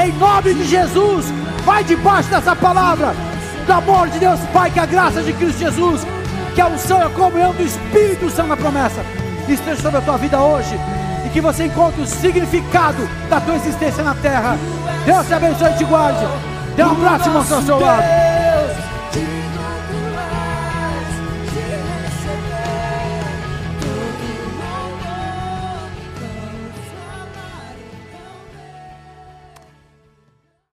em nome de Jesus. Vai debaixo dessa palavra, do amor de Deus Pai, que a graça de Cristo Jesus, que a unção e a comunhão do Espírito Santo na promessa, esteja sobre a tua vida hoje e que você encontre o significado da tua existência na terra. Deus te abençoe e te guarde. Dê um abraço e ao seu lado.